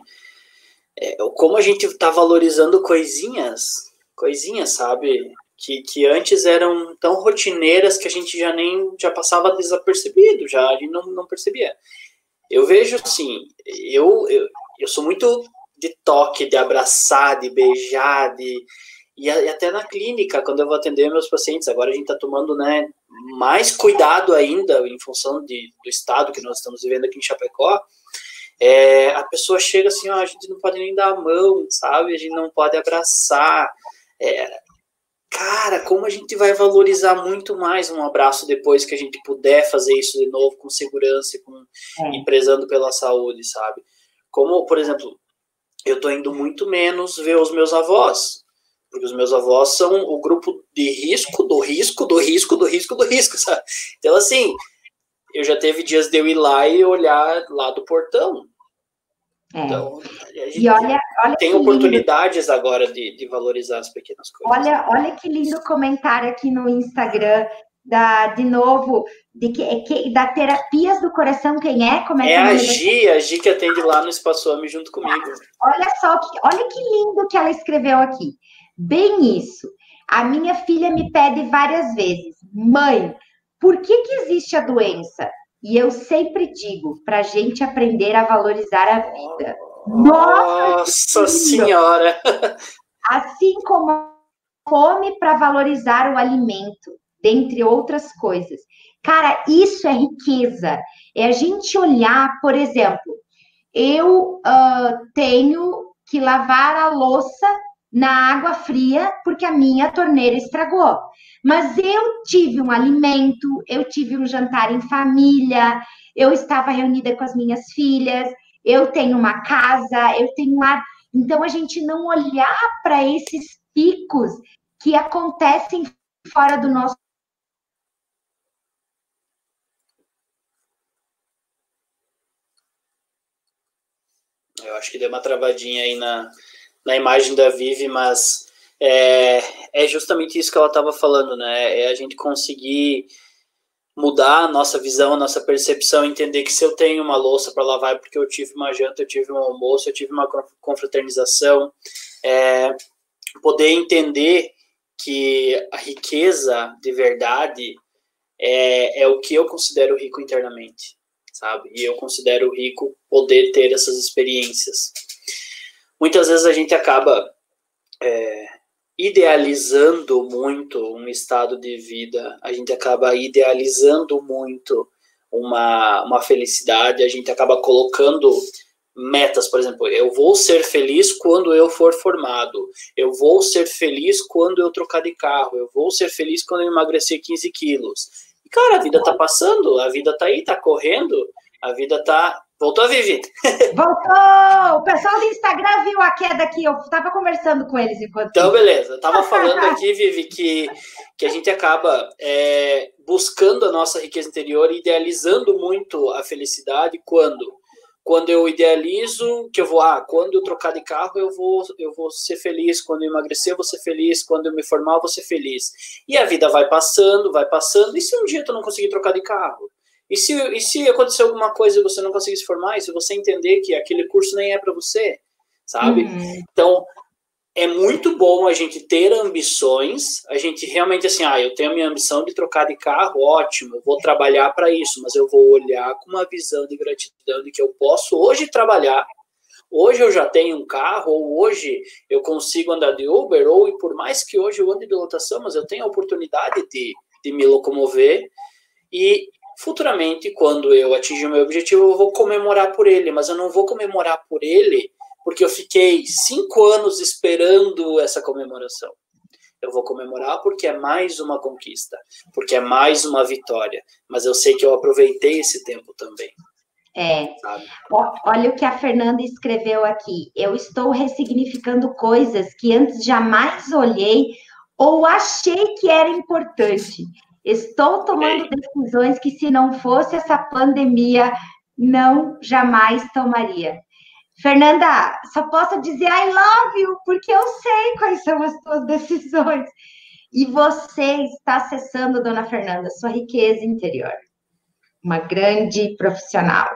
É, como a gente está valorizando coisinhas, coisinhas, sabe? Que, que antes eram tão rotineiras que a gente já nem já passava desapercebido, já a gente não, não percebia. Eu vejo assim, eu, eu, eu sou muito de toque, de abraçar, de beijar, de, e, até na clínica, quando eu vou atender meus pacientes, agora a gente está tomando né, mais cuidado ainda em função de, do estado que nós estamos vivendo aqui em Chapecó. É, a pessoa chega assim, ó, a gente não pode nem dar a mão, sabe? A gente não pode abraçar. É, cara, como a gente vai valorizar muito mais um abraço depois que a gente puder fazer isso de novo com segurança, com é. empresando pela saúde, sabe? Como, por exemplo, eu tô indo muito menos ver os meus avós, porque os meus avós são o grupo de risco, do risco, do risco, do risco, do risco, sabe? Então, assim, eu já teve dias de eu ir lá e olhar lá do portão, é. Então, a gente e olha, olha tem oportunidades lindo. agora de, de valorizar as pequenas coisas. Olha, olha que lindo comentário aqui no Instagram da, de novo, de que, é que, da terapias do coração, quem é? Como é, é a Gi, a Gi que atende lá no Espaço Homem junto comigo. Olha só, olha que lindo que ela escreveu aqui. Bem isso. A minha filha me pede várias vezes, mãe, por que, que existe a doença? E eu sempre digo para a gente aprender a valorizar a vida. Nossa, Nossa Senhora! Assim como come para valorizar o alimento, dentre outras coisas. Cara, isso é riqueza. É a gente olhar, por exemplo, eu uh, tenho que lavar a louça na água fria porque a minha torneira estragou. Mas eu tive um alimento, eu tive um jantar em família, eu estava reunida com as minhas filhas, eu tenho uma casa, eu tenho um ar. Então a gente não olhar para esses picos que acontecem fora do nosso Eu acho que deu uma travadinha aí na, na imagem da Vivi, mas é, é justamente isso que ela estava falando, né? É a gente conseguir mudar a nossa visão, a nossa percepção, entender que se eu tenho uma louça para lavar é porque eu tive uma janta, eu tive um almoço, eu tive uma confraternização, é, poder entender que a riqueza de verdade é, é o que eu considero rico internamente, sabe? E eu considero rico poder ter essas experiências. Muitas vezes a gente acaba é, idealizando muito um estado de vida, a gente acaba idealizando muito uma, uma felicidade, a gente acaba colocando metas, por exemplo, eu vou ser feliz quando eu for formado, eu vou ser feliz quando eu trocar de carro, eu vou ser feliz quando eu emagrecer 15 quilos. E, cara, a vida tá passando, a vida tá aí, tá correndo, a vida tá. Voltou, Vivi? Voltou! O pessoal do Instagram viu a queda aqui, eu tava conversando com eles enquanto. Então, beleza. Eu tava falando aqui, Vivi, que, que a gente acaba é, buscando a nossa riqueza interior, idealizando muito a felicidade quando quando eu idealizo que eu vou, ah, quando eu trocar de carro eu vou, eu vou ser feliz, quando eu emagrecer eu vou ser feliz, quando eu me formar eu vou ser feliz. E a vida vai passando, vai passando, e se um dia tu não conseguir trocar de carro? E se, e se acontecer alguma coisa e você não conseguir se formar, e se você entender que aquele curso nem é para você, sabe? Uhum. Então, é muito bom a gente ter ambições, a gente realmente assim, ah, eu tenho a minha ambição de trocar de carro, ótimo, eu vou trabalhar para isso, mas eu vou olhar com uma visão de gratidão de que eu posso hoje trabalhar, hoje eu já tenho um carro, ou hoje eu consigo andar de Uber, ou e por mais que hoje eu ande de lotação, mas eu tenho a oportunidade de, de me locomover, e futuramente, quando eu atingir o meu objetivo, eu vou comemorar por ele, mas eu não vou comemorar por ele porque eu fiquei cinco anos esperando essa comemoração. Eu vou comemorar porque é mais uma conquista, porque é mais uma vitória. Mas eu sei que eu aproveitei esse tempo também. É. Sabe? Olha o que a Fernanda escreveu aqui. Eu estou ressignificando coisas que antes jamais olhei ou achei que era importante. Estou tomando decisões que, se não fosse essa pandemia, não jamais tomaria. Fernanda, só posso dizer I love you, porque eu sei quais são as suas decisões. E você está acessando, dona Fernanda, sua riqueza interior. Uma grande profissional.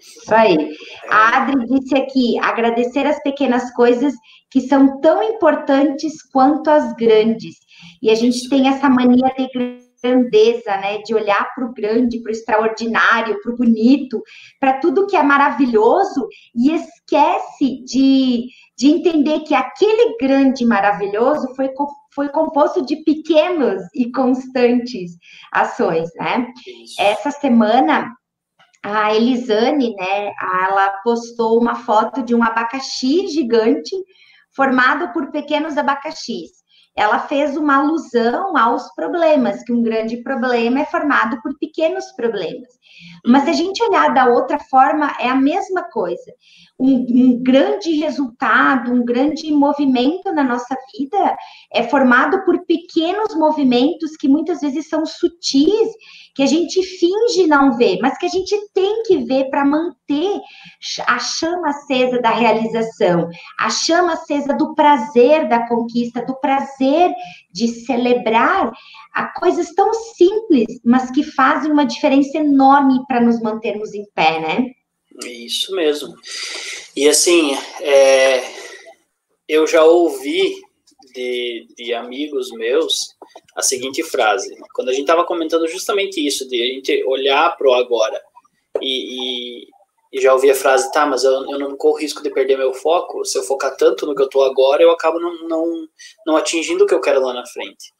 Isso aí. A Adri disse aqui: agradecer as pequenas coisas que são tão importantes quanto as grandes. E a gente tem essa mania de grandeza, né? De olhar para o grande, para o extraordinário, para o bonito, para tudo que é maravilhoso e esquece de, de entender que aquele grande maravilhoso foi, foi composto de pequenos e constantes ações, né? Essa semana a Elisane, né, ela postou uma foto de um abacaxi gigante formado por pequenos abacaxis ela fez uma alusão aos problemas, que um grande problema é formado por pequenos problemas. Mas se a gente olhar da outra forma, é a mesma coisa. Um, um, grande resultado, um grande movimento na nossa vida é formado por pequenos movimentos que muitas vezes são sutis, que a gente finge não ver, mas que a gente tem que ver para manter a chama acesa da realização, a chama acesa do prazer da conquista, do prazer de celebrar a coisas tão simples, mas que fazem uma diferença enorme para nos mantermos em pé, né? Isso mesmo. E assim, é, eu já ouvi de, de amigos meus a seguinte frase. Quando a gente estava comentando justamente isso, de a gente olhar para o agora e, e, e, já ouvi a frase, tá, mas eu, eu não corro risco de perder meu foco. Se eu focar tanto no que eu estou agora, eu acabo não, não, não atingindo o que eu quero lá na frente.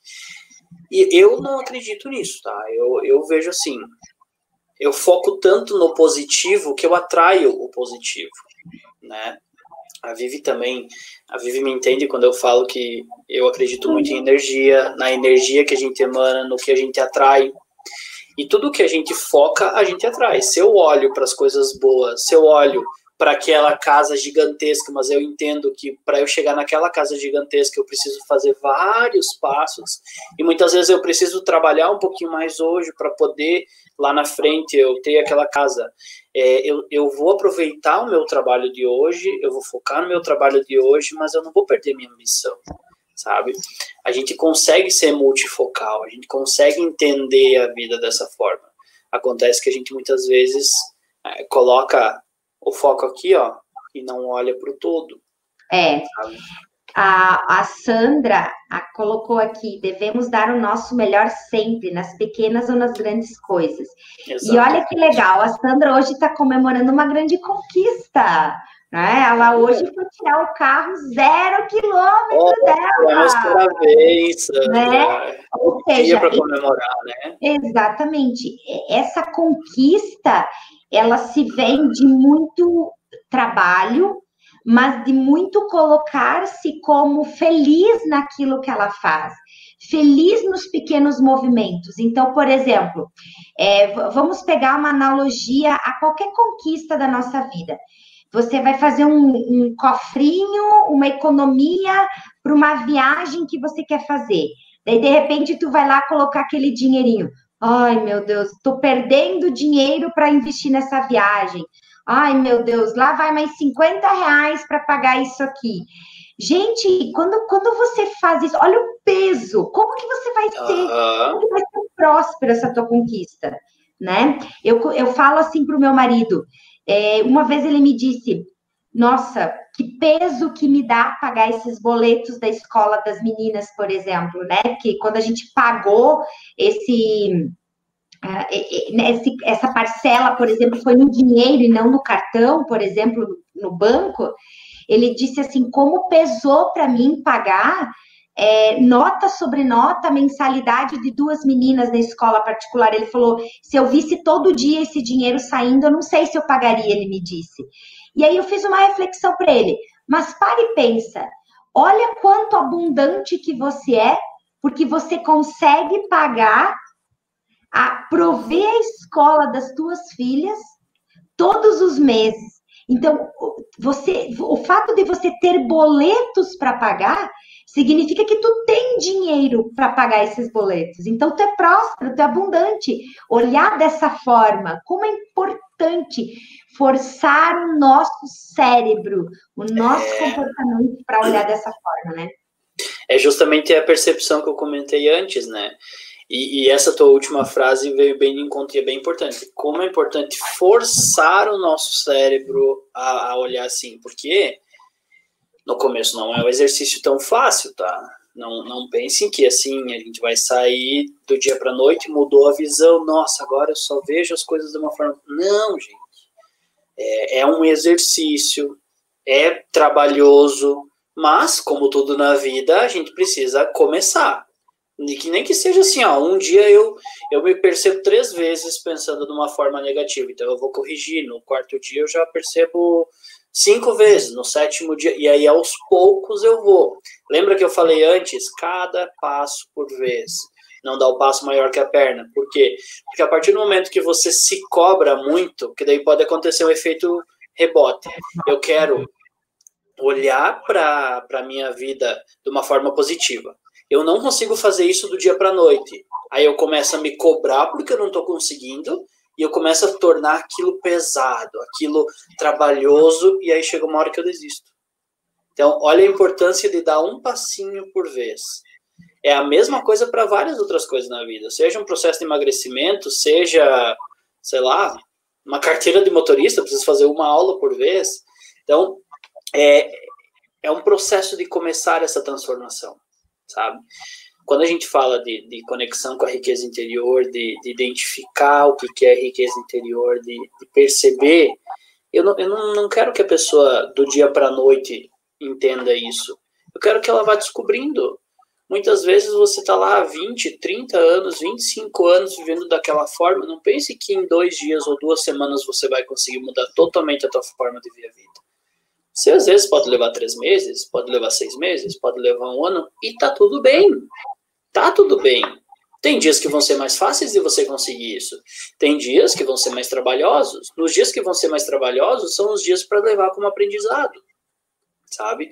E eu não acredito nisso, tá? Eu, eu vejo assim, eu foco tanto no positivo que eu atraio o positivo, né? A Vivi também, a Vivi me entende quando eu falo que eu acredito muito em energia, na energia que a gente emana, no que a gente atrai. E tudo que a gente foca, a gente atrai. Se eu olho para as coisas boas, se eu olho para aquela casa gigantesca, mas eu entendo que para eu chegar naquela casa gigantesca eu preciso fazer vários passos e muitas vezes eu preciso trabalhar um pouquinho mais hoje para poder lá na frente eu ter aquela casa. é, eu, eu vou aproveitar o meu trabalho de hoje, eu vou focar no meu trabalho de hoje, mas eu não vou perder minha missão, sabe? A gente consegue ser multifocal, a gente consegue entender a vida dessa forma. Acontece que a gente muitas vezes é, coloca o foco aqui, ó, e não olha para o todo. É. Sabe? A, a Sandra a, colocou aqui: devemos dar o nosso melhor sempre, nas pequenas ou nas grandes coisas. Exatamente. E olha que legal, a Sandra hoje está comemorando uma grande conquista. Né? Ela hoje foi tirar o carro zero quilômetro oh, dela. Parabéns, né? Ou seja, para comemorar, né? Exatamente. Essa conquista, ela se vem de muito trabalho, mas de muito colocar-se como feliz naquilo que ela faz, feliz nos pequenos movimentos. Então, por exemplo, é, vamos pegar uma analogia a qualquer conquista da nossa vida. Você vai fazer um, um cofrinho, uma economia para uma viagem que você quer fazer. Daí, de repente, tu vai lá colocar aquele dinheirinho. Ai, meu Deus, estou perdendo dinheiro para investir nessa viagem. Ai, meu Deus, lá vai mais 50 reais para pagar isso aqui. Gente, quando, quando você faz isso, olha o peso, como que você vai ser, uhum. como vai ser próspera essa tua conquista, né? Eu, eu falo assim para o meu marido, é, uma vez ele me disse, nossa, que peso que me dá pagar esses boletos da escola das meninas, por exemplo, né? Que quando a gente pagou esse essa parcela, por exemplo, foi no dinheiro e não no cartão, por exemplo, no banco, ele disse assim: como pesou para mim pagar é, nota sobre nota, mensalidade de duas meninas na escola particular. Ele falou: se eu visse todo dia esse dinheiro saindo, eu não sei se eu pagaria, ele me disse. E aí eu fiz uma reflexão para ele: mas pare e pensa, olha quanto abundante que você é, porque você consegue pagar a prover a escola das tuas filhas todos os meses. Então, você, o fato de você ter boletos para pagar significa que tu tem dinheiro para pagar esses boletos. Então, tu é próspero, tu é abundante. Olhar dessa forma, como é importante forçar o nosso cérebro, o nosso é... comportamento para olhar dessa forma, né? É justamente a percepção que eu comentei antes, né? E, e, essa tua última frase veio bem em conta e é bem importante. Como é importante forçar o nosso cérebro a, a, olhar assim, porque no começo não é um exercício tão fácil, tá? Não, não pensem que assim a gente vai sair do dia para noite, mudou a visão, nossa, agora eu só vejo as coisas de uma forma. Não, gente. É, é um exercício, é trabalhoso, mas, como tudo na vida, a gente precisa começar que nem que seja assim, ó, um dia eu, eu me percebo três vezes pensando de uma forma negativa, então eu vou corrigir, no quarto dia eu já percebo cinco vezes, no sétimo dia, e aí aos poucos eu vou. Lembra que eu falei antes? Cada passo por vez. Não dá o passo maior que a perna. Por quê? Porque a partir do momento que você se cobra muito, que daí pode acontecer um efeito rebote. Eu quero olhar para a minha vida de uma forma positiva. Eu não consigo fazer isso do dia para noite. Aí eu começo a me cobrar porque eu não estou conseguindo e eu começo a tornar aquilo pesado, aquilo trabalhoso e aí chega uma hora que eu desisto. Então, olha a importância de dar um passinho por vez. É a mesma coisa para várias outras coisas na vida, seja um processo de emagrecimento, seja, sei lá, uma carteira de motorista, preciso fazer uma aula por vez. Então, é, é um processo de começar essa transformação sabe? Quando a gente fala de, de conexão com a riqueza interior, de, de identificar o que é riqueza interior, de, de perceber, eu, não, eu não, não quero que a pessoa do dia para a noite entenda isso. Eu quero que ela vá descobrindo. Muitas vezes você está lá há 20, 30 anos, 25 anos vivendo daquela forma. Não pense que em dois dias ou duas semanas você vai conseguir mudar totalmente a tua forma de ver a vida. Se às vezes pode levar três meses, pode levar seis meses, pode levar um ano, e tá tudo bem. Tá tudo bem. Tem dias que vão ser mais fáceis de você conseguir isso. Tem dias que vão ser mais trabalhosos. Nos dias que vão ser mais trabalhosos são os dias para levar como aprendizado. Sabe?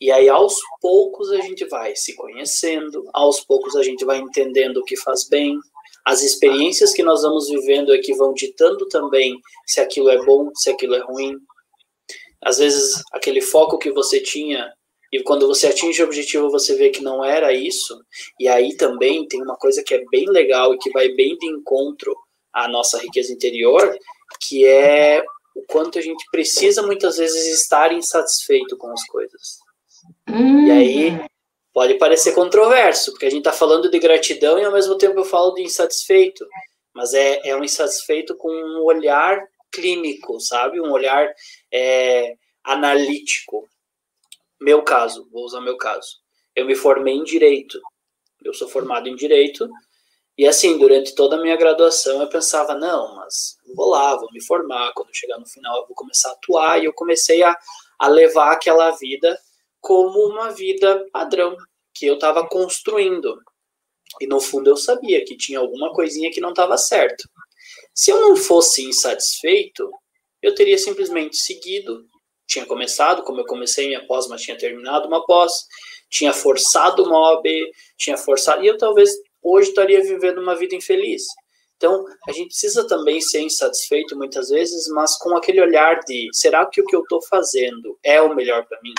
E aí, aos poucos, a gente vai se conhecendo, aos poucos, a gente vai entendendo o que faz bem, As experiências que nós vamos vivendo é que vão ditando também se aquilo é bom, se aquilo é ruim. Às vezes, aquele foco que você tinha, e quando você atinge o objetivo, você vê que não era isso. E aí também tem uma coisa que é bem legal e que vai bem de encontro à nossa riqueza interior, que é o quanto a gente precisa muitas vezes estar insatisfeito com as coisas. Hum. E aí uhum. pode parecer controverso, porque a gente está falando de gratidão e ao mesmo tempo eu falo de insatisfeito, mas é, é um insatisfeito com um olhar clínico, sabe? Um olhar é, analítico. Meu caso, vou usar meu caso. Eu me formei em direito. Eu sou formado em direito e assim, durante toda a minha graduação, eu pensava, não, mas vou lá, vou me formar, quando chegar no final eu vou começar a atuar, e eu comecei a, a levar aquela vida como uma vida padrão, que eu estava construindo. E no fundo eu sabia que tinha alguma coisinha que não estava certo. Se eu não fosse insatisfeito, eu teria simplesmente seguido. Tinha começado, como eu comecei minha pós, mas tinha terminado uma pós, tinha forçado uma OAB, tinha forçado, e eu talvez hoje estaria vivendo uma vida infeliz. Então, a gente precisa também ser insatisfeito muitas vezes, mas com aquele olhar de: será que o que eu estou fazendo é o melhor para mim?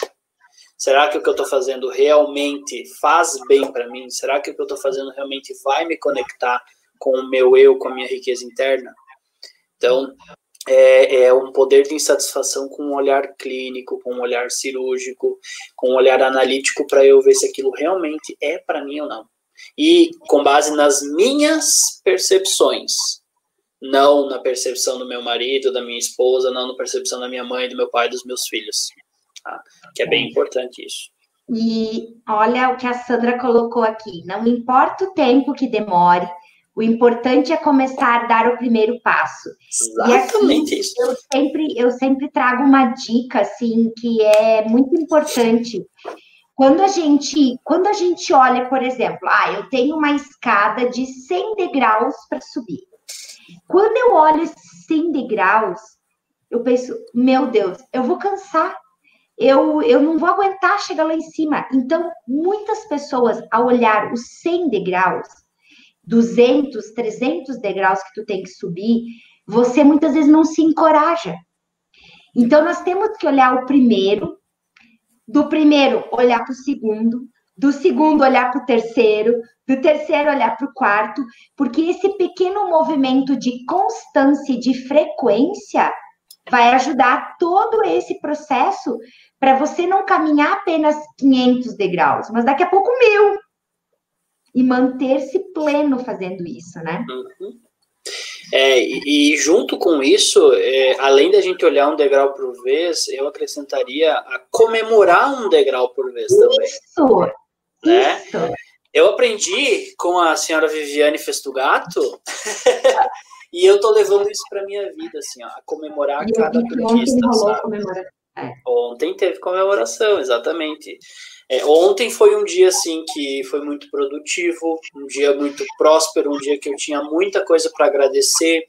Será que o que eu estou fazendo realmente faz bem para mim? Será que o que eu estou fazendo realmente vai me conectar com o meu eu, com a minha riqueza interna? Então, é, é, um poder de insatisfação com um olhar clínico, com um olhar cirúrgico, com um olhar analítico para eu ver se aquilo realmente é para mim ou não e com base nas minhas percepções, não na percepção do meu marido, da minha esposa, não na percepção da minha mãe, do meu pai, dos meus filhos. Tá? Que é bem importante isso. E olha o que a Sandra colocou aqui: não importa o tempo que demore, o importante é começar a dar o primeiro passo. Exatamente e isso. Eu sempre, eu sempre trago uma dica assim que é muito importante quando a gente, quando a gente olha, por exemplo, ah, eu tenho uma escada de 100 degraus para subir. Quando eu olho 100 degraus, eu penso, meu Deus, eu vou cansar. Eu, eu não vou aguentar chegar lá em cima. Então, muitas pessoas, ao olhar os 100 degraus, 200, 300 degraus que tu tem que subir, você muitas vezes não se encoraja. Então, nós temos que olhar o primeiro, do primeiro olhar para o segundo, do segundo olhar para o terceiro, do terceiro olhar para o quarto, porque esse pequeno movimento de constância e de frequência vai ajudar todo esse processo para você não caminhar apenas 500 degraus, mas daqui a pouco mil. E manter-se pleno fazendo isso, né? Uhum. É, e, junto com isso, é, além da gente olhar um degrau por vez, eu acrescentaria a comemorar um degrau por vez também. Isso! Né? Isso. Eu aprendi com a senhora Viviane Festugato e eu tô levando isso para minha vida, assim, ó, a comemorar e cada conquista, sabe? É. Ontem teve comemoração, exatamente. É, ontem foi um dia assim que foi muito produtivo, um dia muito próspero, um dia que eu tinha muita coisa para agradecer,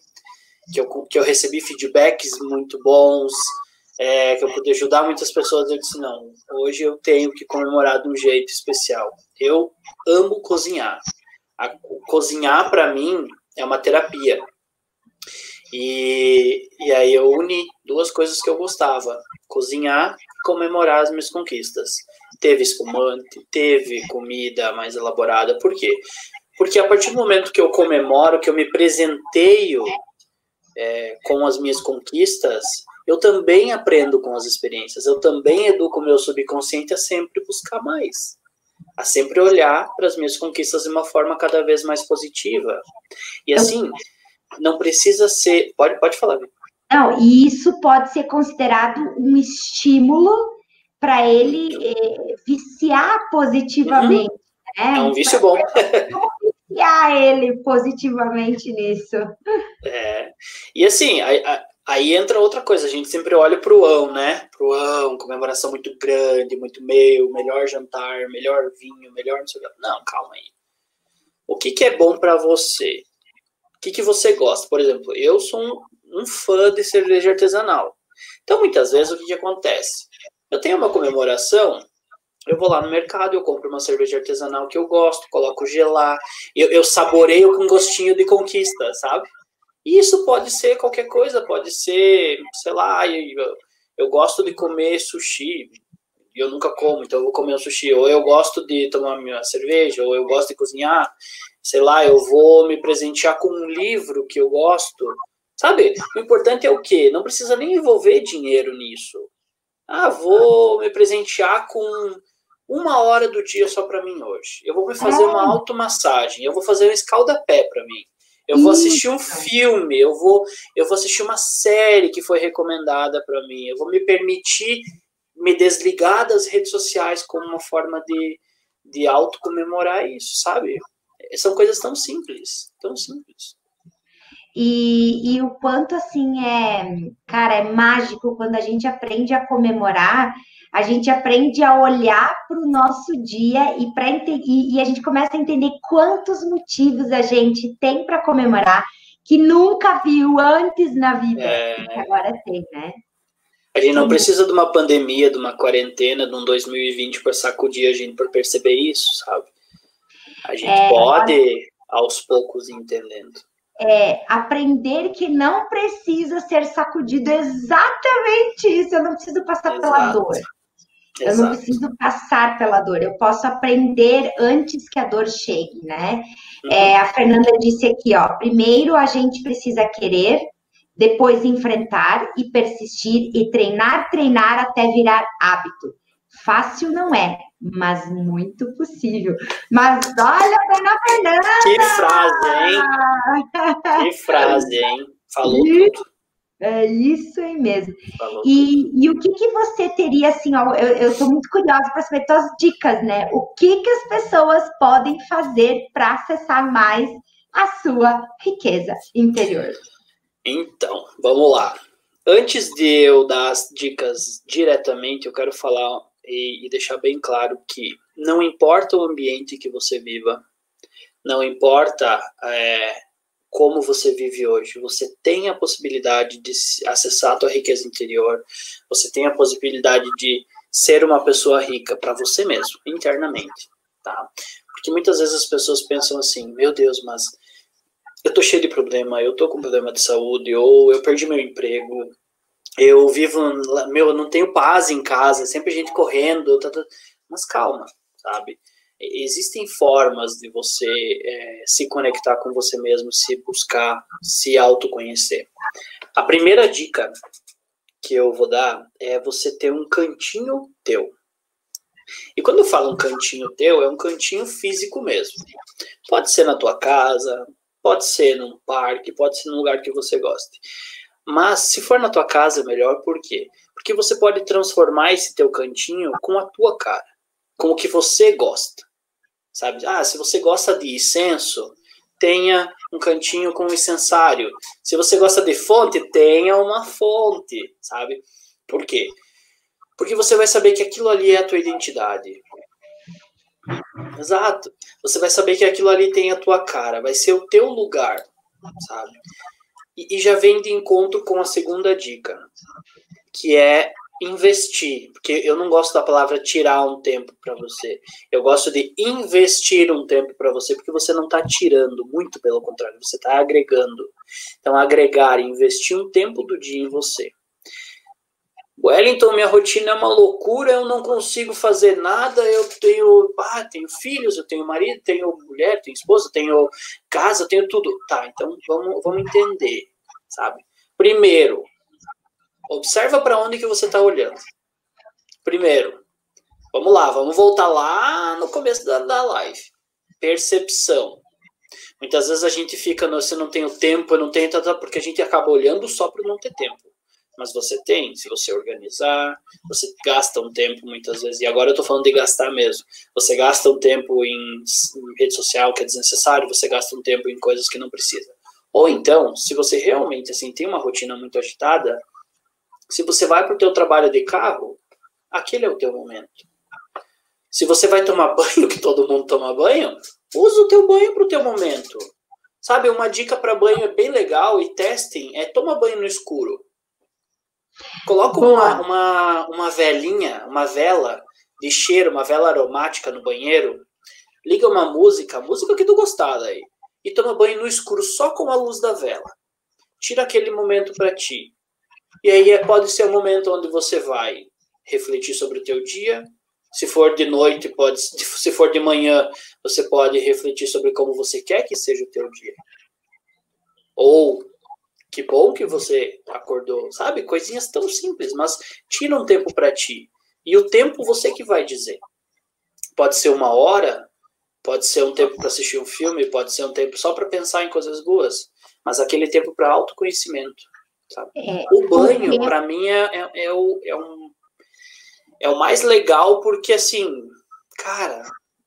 que eu, que eu recebi feedbacks muito bons, é, que eu pude ajudar muitas pessoas. Eu disse: não, hoje eu tenho que comemorar de um jeito especial. Eu amo cozinhar. A, cozinhar para mim é uma terapia. E, e aí eu uni duas coisas que eu gostava: cozinhar e comemorar as minhas conquistas teve espumante, teve comida mais elaborada. Por quê? Porque a partir do momento que eu comemoro, que eu me presenteio é, com as minhas conquistas, eu também aprendo com as experiências, eu também educo o meu subconsciente a sempre buscar mais, a sempre olhar para as minhas conquistas de uma forma cada vez mais positiva. E assim, não precisa ser. Pode, pode falar, Não, e isso pode ser considerado um estímulo para ele é, viciar positivamente. Uhum. Né? É um vício bom. viciar ele positivamente nisso. É. E assim, aí, aí entra outra coisa, a gente sempre olha para o ão, né? Para o ão, comemoração muito grande, muito meu, melhor jantar, melhor vinho, melhor não sei o que. Não, calma aí. O que, que é bom para você? O que, que você gosta? Por exemplo, eu sou um, um fã de cerveja artesanal. Então, muitas vezes, o que, que acontece? Eu tenho uma comemoração Eu vou lá no mercado, eu compro uma cerveja artesanal que eu gosto, coloco gelar, eu, eu saboreio com gostinho de conquista, sabe? E isso pode ser qualquer coisa, pode ser, sei lá, eu, eu gosto de comer sushi, e eu nunca como, então eu vou comer um sushi. Ou eu gosto de tomar minha cerveja, ou eu gosto de cozinhar, sei lá, eu vou me presentear com um livro que eu gosto. Sabe? O importante é o quê? Não precisa nem envolver dinheiro nisso. Ah, vou me presentear com uma hora do dia só para mim hoje. Eu vou me fazer uma automassagem, eu vou fazer um escalda-pé para mim. Eu vou assistir um filme, eu vou, eu vou assistir uma série que foi recomendada para mim. Eu vou me permitir me desligar das redes sociais como uma forma de, de autocomemorar isso, sabe? São coisas tão simples, tão simples. E, e o quanto assim é, cara, é mágico quando a gente aprende a comemorar, a gente aprende a olhar para o nosso dia e, pra, e, e a gente começa a entender quantos motivos a gente tem para comemorar que nunca viu antes na vida, é... que agora tem, né? A gente não precisa de uma pandemia, de uma quarentena, de um 2020 para sacudir a gente para perceber isso, sabe? A gente é, pode, aos poucos, entendendo é, aprender que não precisa ser sacudido exatamente isso. Eu não preciso passar Exato. pela dor. Eu Exato. não preciso passar pela dor. Eu posso aprender antes que a dor chegue, né? Uhum. É, a Fernanda disse aqui, ó. Primeiro a gente precisa querer, depois enfrentar e persistir e treinar, treinar até virar hábito. Fácil não é, mas muito possível. Mas olha, dona Fernanda! Que frase, hein? Que frase, hein? Falou e, tudo. É isso aí mesmo. E, e, o que, que você teria, assim, ó, eu estou muito curiosa para saber suas dicas, né? O que, que as pessoas podem fazer para acessar mais a sua riqueza interior? Então, vamos lá. Antes de eu dar as dicas diretamente, eu quero falar e, e deixar bem claro que não importa o ambiente que você viva, não importa é, como você vive hoje, você tem a possibilidade de acessar a tua riqueza interior, você tem a possibilidade de ser uma pessoa rica para você mesmo, internamente, tá? Porque muitas vezes as pessoas pensam assim, meu Deus, mas eu tô cheio de problema, eu tô com problema de saúde, ou eu perdi meu emprego, eu vivo, meu, eu não tenho paz em casa, sempre gente correndo, tá, tá, mas calma, sabe? Existem formas de você é, se conectar com você mesmo, se buscar, se autoconhecer. A primeira dica que eu vou dar é você ter um cantinho teu. E quando eu falo um cantinho teu, é um cantinho físico mesmo. Pode ser na tua casa, pode ser num parque, pode ser num lugar que você goste. Mas se for na tua casa, é melhor, por quê? Porque você pode transformar esse teu cantinho com a tua cara, com o que você gosta. Sabe? Ah, se você gosta de incenso, tenha um cantinho com um incensário. Se você gosta de fonte, tenha uma fonte, sabe? Por quê? Porque você vai saber que aquilo ali é a tua identidade. Exato. Você vai saber que aquilo ali tem a tua cara, vai ser o teu lugar, sabe? E, e já vem de encontro com a segunda dica, que é investir, porque eu não gosto da palavra tirar um tempo para você. Eu gosto de investir um tempo para você, porque você não está tirando, muito pelo contrário, você está agregando. Então, agregar, investir um tempo do dia em você. Wellington, minha rotina é uma loucura, eu não consigo fazer nada, eu tenho, ah, tenho filhos, eu tenho marido, tenho mulher, tenho esposa, tenho casa, tenho tudo. Tá, então vamos, vamos entender, sabe? Primeiro, observa para onde que você está olhando. Primeiro, vamos lá, vamos voltar lá no começo da, da live. Percepção. Muitas vezes a gente fica, no, se não tenho tempo, eu não tenho, porque a gente acaba olhando só para não ter tempo mas você tem, se você organizar, você gasta um tempo muitas vezes, e agora eu estou falando de gastar mesmo, você gasta um tempo em, em, rede social que é desnecessário, você gasta um tempo em coisas que não precisa. Ou então, se você realmente assim tem uma rotina muito agitada, se você vai para o teu trabalho de carro, aquele é o teu momento. Se você vai tomar banho, que todo mundo toma banho, usa o teu banho para o teu momento. Sabe, uma dica para banho é bem legal e testem, é toma banho no escuro. Coloca uma, uma, uma velinha, uma vela de cheiro, uma vela aromática no banheiro, liga uma música, música que tu gostar aí, e toma banho no escuro só com a luz da vela. Tira aquele momento para ti. E aí é, pode ser um momento onde você vai refletir sobre o teu dia. Se for de noite, pode, se for de manhã, você pode refletir sobre como você quer que seja o teu dia. Ou que bom que você acordou, sabe? Coisinhas tão simples, mas tira um tempo para ti. E o tempo você que vai dizer. Pode ser uma hora, pode ser um tempo para assistir um filme, pode ser um tempo só para pensar em coisas boas, mas aquele tempo para autoconhecimento. Sabe? É, o banho, porque... para mim, é, é, é, o, é, um, é o mais legal porque, assim, cara,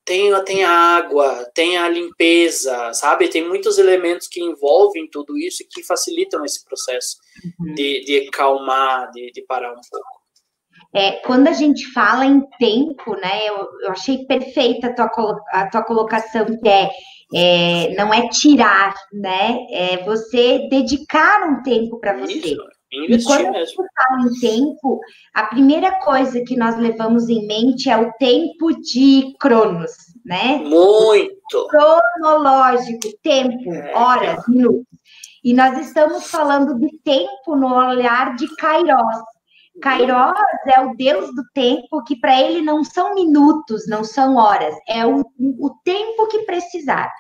tem, tem a água, tem a limpeza, sabe? Tem muitos elementos que envolvem tudo isso e que facilitam esse processo uhum. de, de acalmar, de, de parar um pouco. É, quando a gente fala em tempo, né, eu, eu achei perfeita a tua, a tua colocação, que é, é, não é tirar, né, é você dedicar um tempo para você. Isso, e quando a gente fala em tempo, a primeira coisa que nós levamos em mente é o tempo de Cronos, né? Muito! Cronológico, tempo, é, horas, minutos. E nós estamos falando de tempo no olhar de Kairos, Kairos é o deus do tempo, que para ele não são minutos, não são horas, é o, o tempo que precisar.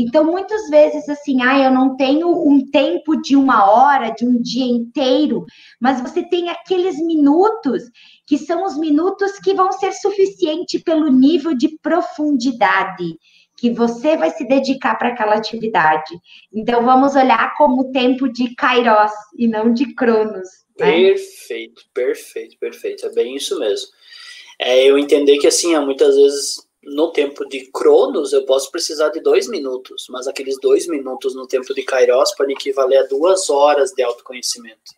Então, muitas vezes, assim, ah, eu não tenho um tempo de uma hora, de um dia inteiro, mas você tem aqueles minutos que são os minutos que vão ser suficiente pelo nível de profundidade que você vai se dedicar para aquela atividade. Então, vamos olhar como tempo de Kairos e não de Cronos. Né? Perfeito, perfeito, perfeito. É bem isso mesmo. É eu entender que, assim, muitas vezes no tempo de Cronos eu posso precisar de dois minutos, mas aqueles dois minutos no tempo de Kairos podem equivaler a duas horas de autoconhecimento,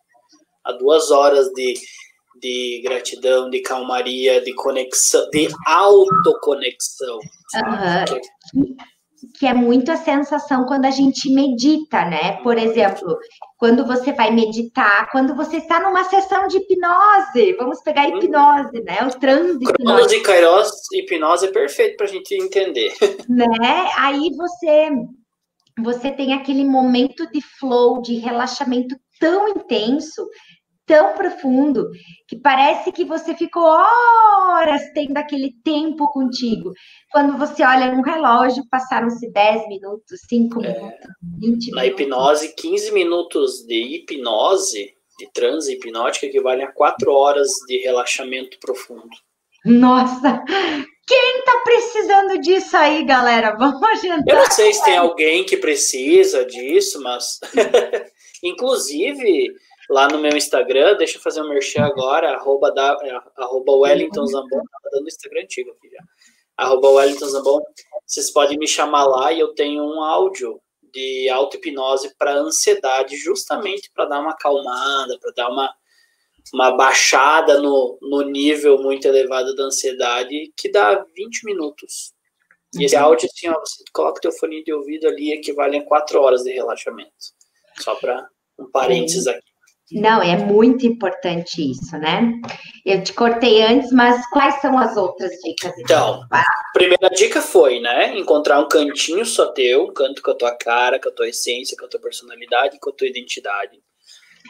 a duas horas de, de gratidão, de calmaria, de conexão, de autoconexão. Uhum que é muito a sensação quando a gente medita, né? Por exemplo, quando você vai meditar, quando você está numa sessão de hipnose, vamos pegar uhum. hipnose, né? O transe Cronos de Kairos, hipnose é perfeito para a gente entender. Né? Aí você você tem aquele momento de flow, de relaxamento tão intenso tão profundo que parece que você ficou horas tendo aquele tempo contigo. Quando você olha no relógio, passaram-se 10 minutos, 5 é, minutos, 20 Na hipnose, 15 minutos de hipnose, de transe hipnótica, equivalem a 4 horas de relaxamento profundo. Nossa! Quem tá precisando disso aí, galera? Vamos agendar. Eu não sei se tem alguém que precisa disso, mas. Inclusive, lá no meu Instagram, deixa eu fazer um merchan agora, arroba, da, é, arroba Wellington Zambon, tá dando Instagram antigo aqui já, arroba Wellington Zambon, vocês podem me chamar lá e eu tenho um áudio de auto-hipnose para ansiedade, justamente para dar uma acalmada, para dar uma, uma baixada no, no nível muito elevado da ansiedade, que dá 20 minutos. E esse áudio, assim, ó, você coloca o teu fone de ouvido ali, equivale a 4 horas de relaxamento. Só para um parênteses aqui. Não, é muito importante isso, né? Eu te cortei antes, mas quais são as outras dicas? Então, a primeira dica foi, né? Encontrar um cantinho só teu, um canto com a tua cara, com a tua essência, com a tua personalidade, com a tua identidade.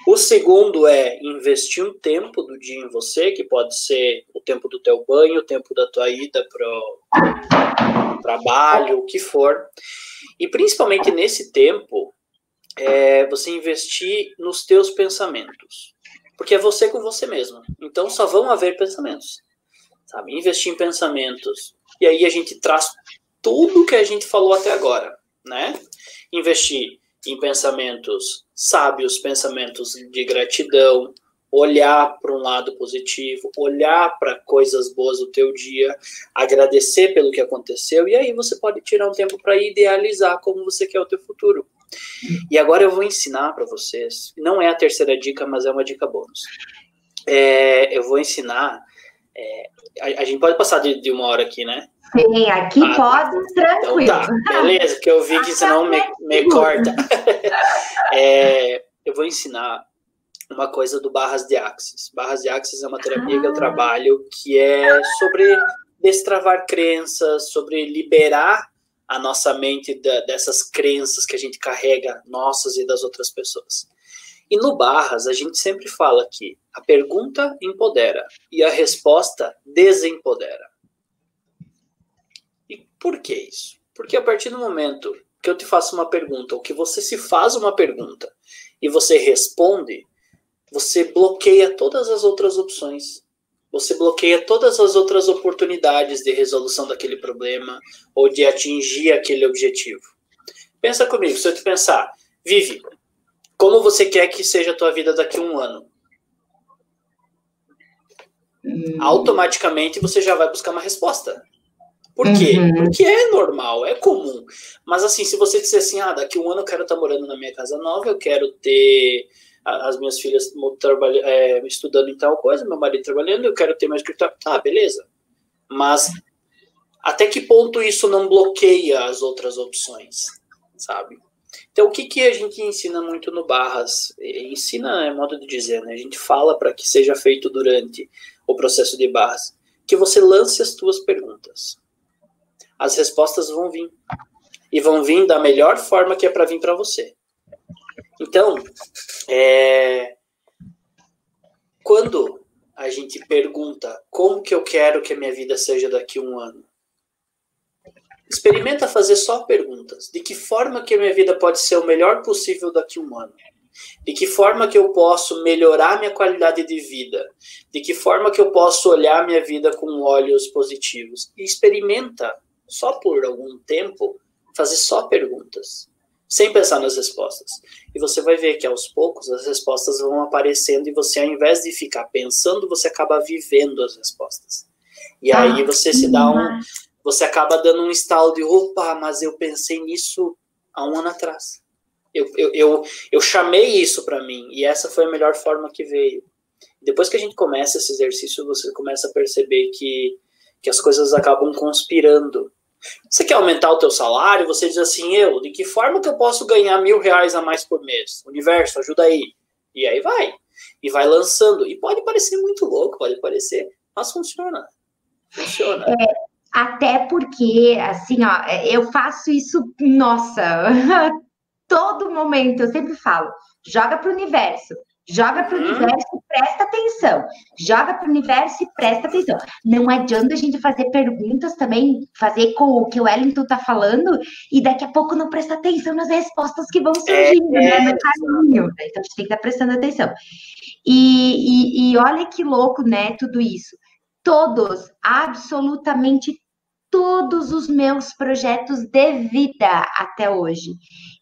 O segundo é investir um tempo do dia em você, que pode ser o tempo do teu banho, o tempo da tua ida para o trabalho, o que for. E principalmente nesse tempo, é você investir nos teus pensamentos. Porque é você com você mesmo. Então só vão haver pensamentos. Sabe? Investir em pensamentos. E aí a gente traz tudo que a gente falou até agora, né? Investir em pensamentos sábios, pensamentos de gratidão, olhar para um lado positivo, olhar para coisas boas do teu dia, agradecer pelo que aconteceu e aí você pode tirar um tempo para idealizar como você quer o teu futuro. E agora eu vou ensinar para vocês, não é a terceira dica, mas é uma dica bônus. É, eu vou ensinar. É, a, a, gente pode passar de, de, uma hora aqui, né? Sim, aqui ah, pode, tranquilo. Então tá, beleza, porque eu vi que senão me, me corta. é, eu vou ensinar uma coisa do Barras de Axis. Barras de Axis é uma terapia ah. que eu ah. trabalho que é sobre destravar crenças, sobre liberar a nossa mente da, dessas crenças que a gente carrega, nossas e das outras pessoas. E no Barras, a gente sempre fala que a pergunta empodera e a resposta desempodera. E por que isso? Porque a partir do momento que eu te faço uma pergunta, ou que você se faz uma pergunta e você responde, você bloqueia todas as outras opções. Você bloqueia todas as outras oportunidades de resolução daquele problema ou de atingir aquele objetivo. Pensa comigo, se eu te pensar, Vive, como você quer que seja a tua vida daqui a um ano? Hum. Automaticamente você já vai buscar uma resposta. Por quê? Uhum. Porque é normal, é comum. Mas assim, se você disser assim, ah, daqui a um ano eu quero estar morando na minha casa nova, eu quero ter as minhas filhas é, estudando em tal coisa, meu marido trabalhando, eu quero ter meu escritório. Ah, beleza. Mas até que ponto isso não bloqueia as outras opções, sabe? Então, o que, que a gente ensina muito no Barras? Ensina é modo de dizer, né? A gente fala para que seja feito durante o processo de Barras, que você lance as tuas perguntas. As respostas vão vir. E vão vir da melhor forma que é para vir para você. Então, é, quando a gente pergunta como que eu quero que a minha vida seja daqui a um ano, experimenta fazer só perguntas. De que forma que a minha vida pode ser o melhor possível daqui a um ano? De que forma que eu posso melhorar minha qualidade de vida? De que forma que eu posso olhar minha vida com olhos positivos? E experimenta, só por algum tempo, fazer só perguntas sem pensar nas respostas. E você vai ver que aos poucos as respostas vão aparecendo e você, ao invés de ficar pensando, você acaba vivendo as respostas. E ah, aí você se dá um. Você acaba dando um estalo de opa, mas eu pensei nisso há um ano atrás. Eu, eu, eu, eu chamei isso para mim e essa foi a melhor forma que veio. Depois que a gente começa esse exercício, você começa a perceber que, que as coisas acabam conspirando você quer aumentar o teu salário? Você diz assim, eu, de que forma que eu posso ganhar mil reais a mais por mês? Universo, ajuda aí. E aí vai. E vai lançando. E pode parecer muito louco, pode parecer, mas funciona. Funciona. É, até porque, assim, ó, eu faço isso, nossa, todo momento, eu sempre falo, joga para o universo. Joga para o universo e presta atenção. Joga para o universo e presta atenção. Não adianta a gente fazer perguntas também, fazer com o que o Wellington está falando, e daqui a pouco não prestar atenção nas respostas que vão surgindo, é, né? No caminho. Então a gente tem que estar tá prestando atenção. E, e, e olha que louco, né? Tudo isso. Todos, absolutamente todos os meus projetos de vida até hoje.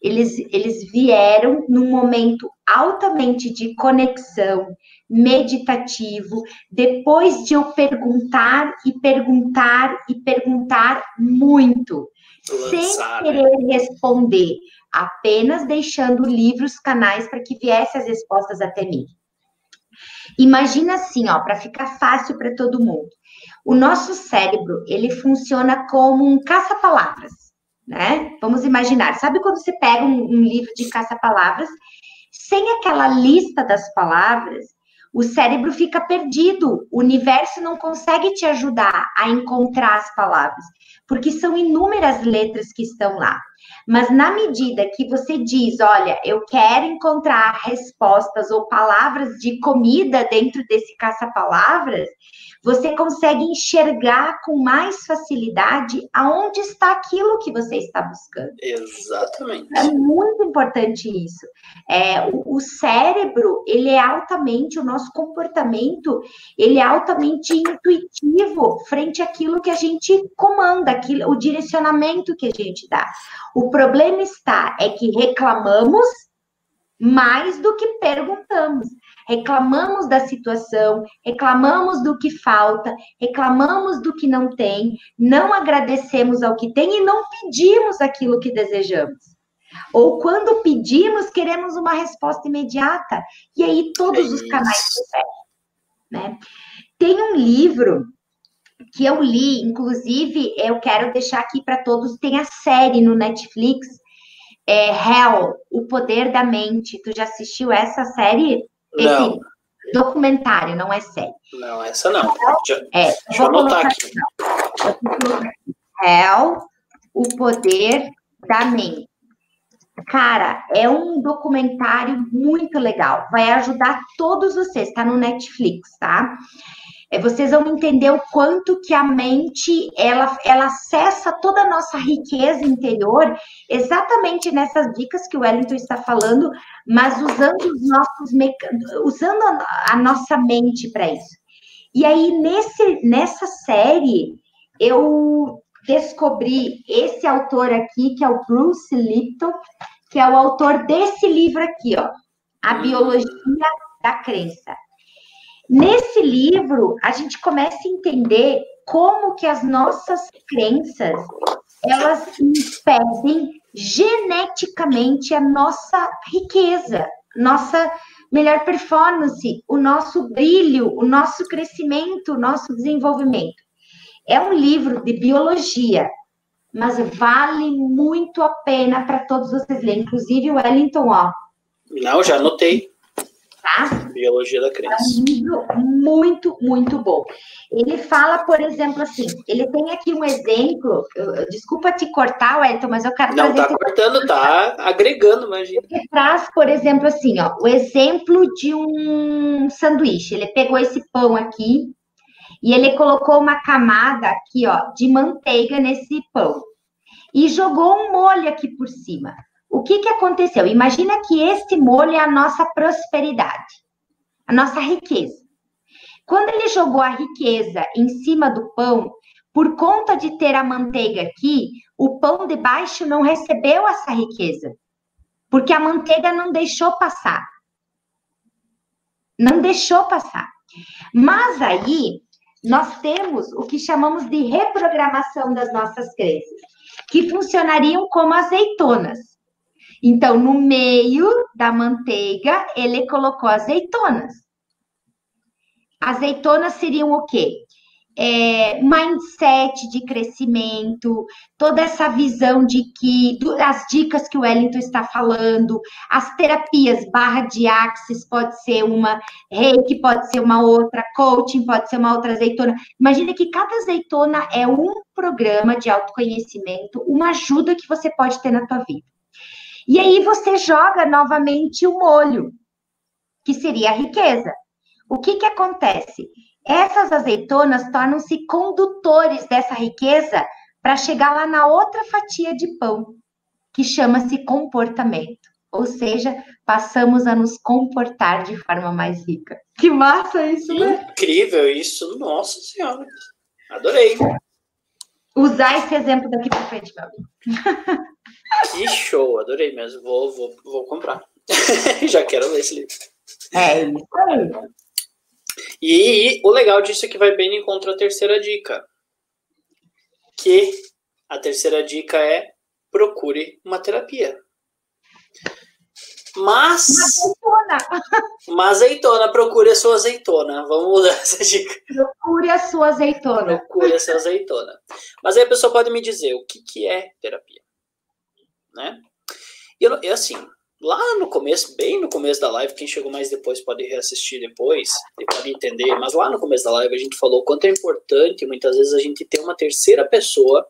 Eles, eles vieram num momento altamente de conexão, meditativo, depois de eu perguntar e perguntar e perguntar muito, Lançar, sem né? querer né? responder, apenas deixando livros, canais para que viessem as respostas até mim. Imagina assim, ó, para ficar fácil para todo mundo. O nosso cérebro, ele funciona como um caça-palavras, né? Vamos imaginar, sabe quando você pega um, um livro de caça-palavras, sem aquela lista das palavras, o cérebro fica perdido, o universo não consegue te ajudar a encontrar as palavras, porque são inúmeras letras que estão lá. Mas na medida que você diz, olha, eu quero encontrar respostas ou palavras de comida dentro desse caça-palavras, você consegue enxergar com mais facilidade aonde está aquilo que você está buscando. Exatamente. É muito importante isso. É, o, o cérebro, ele é altamente, o nosso comportamento, ele é altamente intuitivo frente àquilo que a gente comanda, aquilo, o direcionamento que a gente dá. O problema está é que reclamamos mais do que perguntamos reclamamos da situação, reclamamos do que falta, reclamamos do que não tem, não agradecemos ao que tem e não pedimos aquilo que desejamos. Ou quando pedimos, queremos uma resposta imediata. E aí todos é os canais se né? Tem um livro que eu li, inclusive, eu quero deixar aqui para todos, tem a série no Netflix, é Hell, O Poder da Mente. Tu já assistiu essa série? Não. Esse documentário, não é série. Não, essa não. Já, É, deixa eu anotar aqui. Hell, o poder da mente. Cara, é um documentário muito legal. Vai ajudar todos vocês. Está no Netflix, tá? É, vocês vão entender o quanto que a mente ela, ela acessa toda a nossa riqueza interior, exatamente nessas dicas que o Wellington está falando, mas usando os nossos usando a, a nossa mente para isso. E aí, nesse, nessa série, eu descobri esse autor aqui, que é o Bruce Lipton, que é o autor desse livro aqui, ó, A Biologia da Crença. Nesse livro, a gente começa a entender como que as nossas crenças, elas impedem geneticamente a nossa riqueza, nossa melhor performance, o nosso brilho, o nosso crescimento, o nosso desenvolvimento. É um livro de biologia, mas vale muito a pena para todos vocês lerem, inclusive o Wellington, ó. Não, já anotei. Tá? Biologia da É crença. um livro muito, muito bom. Ele fala, por exemplo, assim, ele tem aqui um exemplo, eu- eu- desculpa te cortar, Wellington, mas eu quero Não tá cortando, tá agregando, imagina. Ele traz, por exemplo, assim, ó, o exemplo de um sanduíche. Ele pegou esse pão aqui e ele colocou uma camada aqui, ó, de manteiga nesse pão e jogou um molho aqui por cima. O que que aconteceu? Imagina que este molho é a nossa prosperidade, a nossa riqueza. Quando ele jogou a riqueza em cima do pão, por conta de ter a manteiga aqui, o pão de baixo não recebeu essa riqueza porque a manteiga não deixou passar. Não deixou passar. Mas aí nós temos o que chamamos de reprogramação das nossas crenças, que funcionariam como azeitonas. Então, no meio da manteiga, ele colocou azeitonas. Azeitonas seriam o quê? É, mindset de crescimento, toda essa visão de que do- as dicas que o Wellington está falando, as terapias barra de axis pode ser uma, reiki pode ser uma outra, coaching pode ser uma outra azeitona. Imagina que cada azeitona é um programa de autoconhecimento, uma ajuda que você pode ter na tua vida. E aí você joga novamente o molho, que seria a riqueza. O que que acontece? Essas azeitonas tornam-se condutores dessa riqueza para chegar lá na outra fatia de pão, que chama-se comportamento. Ou seja, passamos a nos comportar de forma mais rica. Que massa isso, né? Incrível isso, nossa senhora. Adorei. Usar esse exemplo daqui para frente, meu amigo. Que show, adorei mesmo. Vou, vou, vou comprar. Já quero ler esse livro. É isso aí. E o legal disso é que vai bem no encontro a terceira dica. Que a terceira dica é procure uma terapia. Mas, Azeitona. uma azeitona, procure a sua azeitona. Vamos mudar essa dica. Procure a sua azeitona. Procure a sua azeitona. Mas aí a pessoa pode me dizer o que, que é terapia. Né? E eu, eu, assim, lá no começo, bem no começo da live, quem chegou mais depois pode reassistir depois e pode entender, mas lá no começo da live a gente falou o quanto é importante muitas vezes a gente ter uma terceira pessoa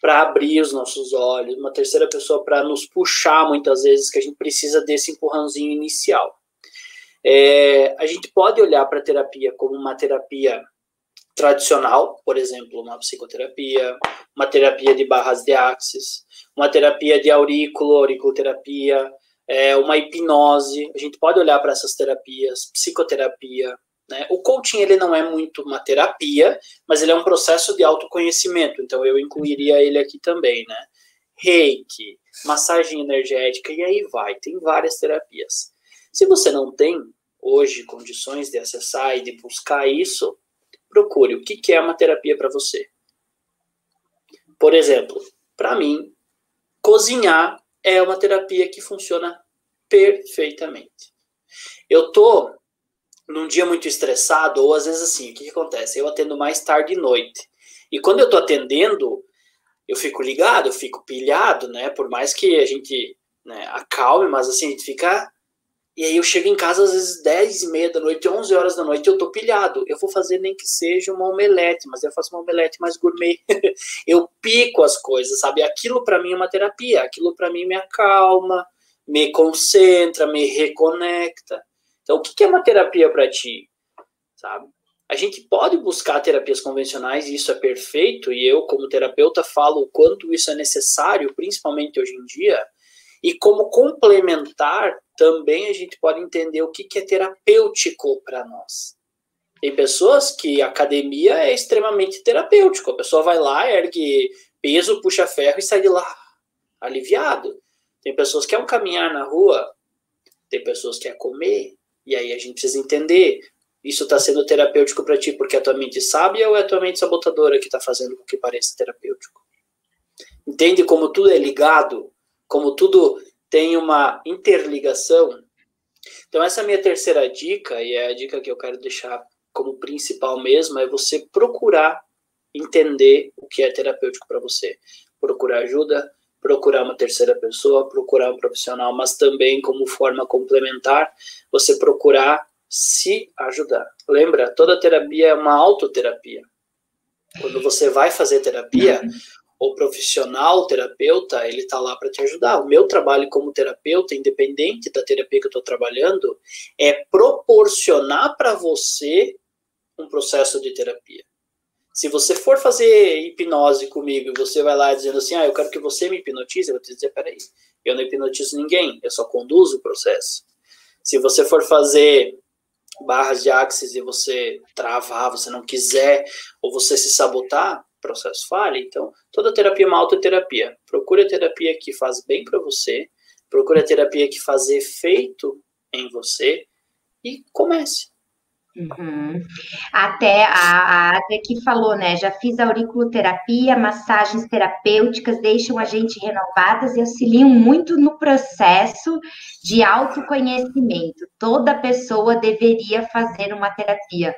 para abrir os nossos olhos, uma terceira pessoa para nos puxar muitas vezes, que a gente precisa desse empurrãozinho inicial. É, a gente pode olhar para a terapia como uma terapia tradicional, por exemplo, uma psicoterapia, uma terapia de barras de axis, uma terapia de aurículo, auriculoterapia, é, uma hipnose. A gente pode olhar para essas terapias, psicoterapia. Né? O coaching ele não é muito uma terapia, mas ele é um processo de autoconhecimento. Então eu incluiria ele aqui também, né? Reiki, massagem energética e aí vai. Tem várias terapias. Se você não tem hoje condições de acessar e de buscar isso, procure o que, que é uma terapia para você. Por exemplo, para mim, cozinhar é uma terapia que funciona perfeitamente. Eu tô num dia muito estressado, ou às vezes assim, o que, que acontece? Eu atendo mais tarde e noite. E quando eu tô atendendo, eu fico ligado, eu fico pilhado, né? Por mais que a gente né, acalme, mas assim, a gente fica E aí eu chego em casa às vezes 10 e meia da noite, 11 horas da noite, eu tô pilhado. Eu vou fazer nem que seja uma omelete, mas eu faço uma omelete mais gourmet. eu pico as coisas, sabe? Aquilo para mim é uma terapia, aquilo para mim me acalma, me concentra, me reconecta. Então, o que é uma terapia para ti? Sabe? A gente pode buscar terapias convencionais e isso é perfeito, e eu, como terapeuta, falo o quanto isso é necessário, principalmente hoje em dia, e como complementar, também a gente pode entender o que, é terapêutico para nós. Tem pessoas que academia é extremamente terapêutico. A pessoa vai lá, ergue peso, puxa ferro e sai de lá aliviado. Tem pessoas que é um caminhar na rua, tem pessoas que é comer, e aí a gente precisa entender. Isso está sendo terapêutico para ti porque a tua mente sábia ou é a tua mente sabotadora que está fazendo com que pareça terapêutico? Entende como tudo é ligado? como tudo tem uma interligação. Então, essa é a minha terceira dica, e é a dica que eu quero deixar como principal mesmo, é você procurar entender o que é terapêutico para você. Procurar ajuda, procurar uma terceira pessoa, procurar um profissional, mas também como forma complementar, você procurar se ajudar. Lembra, toda terapia é uma autoterapia. Quando você vai fazer terapia, o profissional, o terapeuta, ele está lá para te ajudar. O meu trabalho como terapeuta, independente da terapia que eu estou trabalhando, é proporcionar para você um processo de terapia. Se você for fazer hipnose comigo e você vai lá dizendo assim, ah, eu quero que você me hipnotize, eu vou te dizer, peraí, eu não hipnotizo ninguém, eu só conduzo o processo. Se você for fazer barras de axis e você travar, você não quiser, ou você se sabotar, processo falha. Então, toda terapia é uma autoterapia. Procure a terapia que faz bem para você, procure a terapia que faz efeito em você e comece. Uhum. Até a, a que falou, né? Já fiz auriculoterapia, massagens terapêuticas deixam a gente renovadas e auxiliam muito no processo de autoconhecimento. Toda pessoa deveria fazer uma terapia.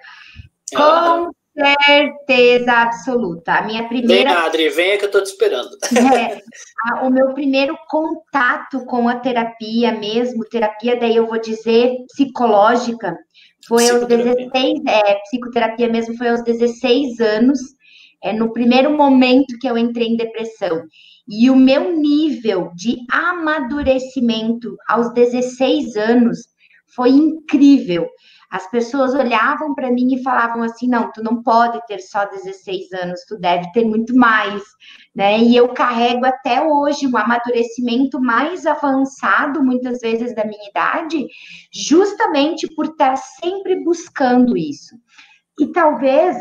Com Certeza absoluta. A minha primeira. Vem, Adri, venha que eu estou te esperando. É, a, o meu primeiro contato com a terapia mesmo, terapia, daí eu vou dizer psicológica, foi aos 16, é, psicoterapia mesmo foi aos 16 anos, é, no primeiro momento que eu entrei em depressão. E o meu nível de amadurecimento aos 16 anos foi incrível. As pessoas olhavam para mim e falavam assim: não, tu não pode ter só 16 anos, tu deve ter muito mais, né? E eu carrego até hoje um amadurecimento mais avançado, muitas vezes, da minha idade, justamente por estar sempre buscando isso. E talvez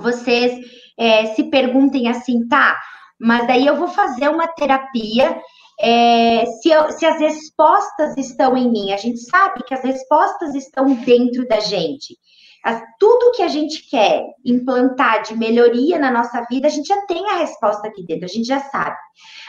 vocês é, se perguntem assim, tá, mas daí eu vou fazer uma terapia é, se, eu, se as respostas estão em mim. A gente sabe que as respostas estão dentro da gente. As, tudo que a gente quer implantar de melhoria na nossa vida, a gente já tem a resposta aqui dentro, a gente já sabe.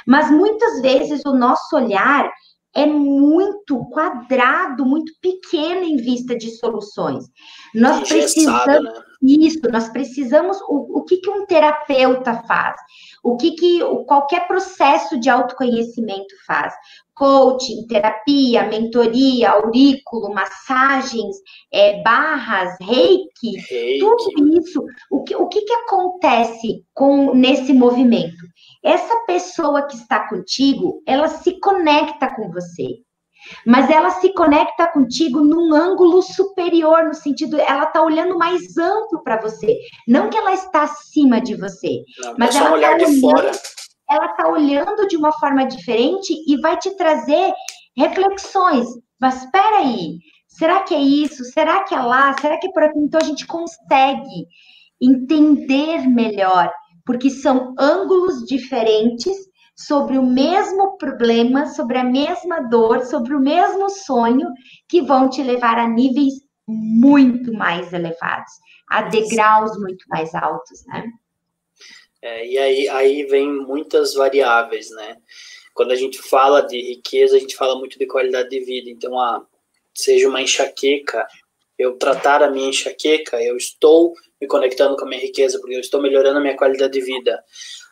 Mas muitas vezes o nosso olhar é muito quadrado, muito pequeno em vista de soluções. Nós precisamos né? isso, nós precisamos o, o que, que um terapeuta faz? O que, que qualquer processo de autoconhecimento faz? Coaching, terapia, mentoria, aurículo, massagens, é, barras, reiki, reiki, tudo isso. O que, o que, que acontece com nesse movimento? Essa pessoa que está contigo, ela se conecta com você mas ela se conecta contigo num ângulo superior, no sentido, ela está olhando mais amplo para você. Não que ela está acima de você, Não, mas ela um tá de olhando, fora. Ela está olhando de uma forma diferente e vai te trazer reflexões. Mas espera aí, será que é isso? Será que é lá? Será que é por aqui? Então a gente consegue entender melhor, porque são ângulos diferentes sobre o mesmo problema, sobre a mesma dor, sobre o mesmo sonho, que vão te levar a níveis muito mais elevados, a degraus muito mais altos, né? É, e aí, aí vem muitas variáveis, né? Quando a gente fala de riqueza, a gente fala muito de qualidade de vida. Então, ah, seja uma enxaqueca, eu tratar a minha enxaqueca, eu estou me conectando com a minha riqueza, porque eu estou melhorando a minha qualidade de vida.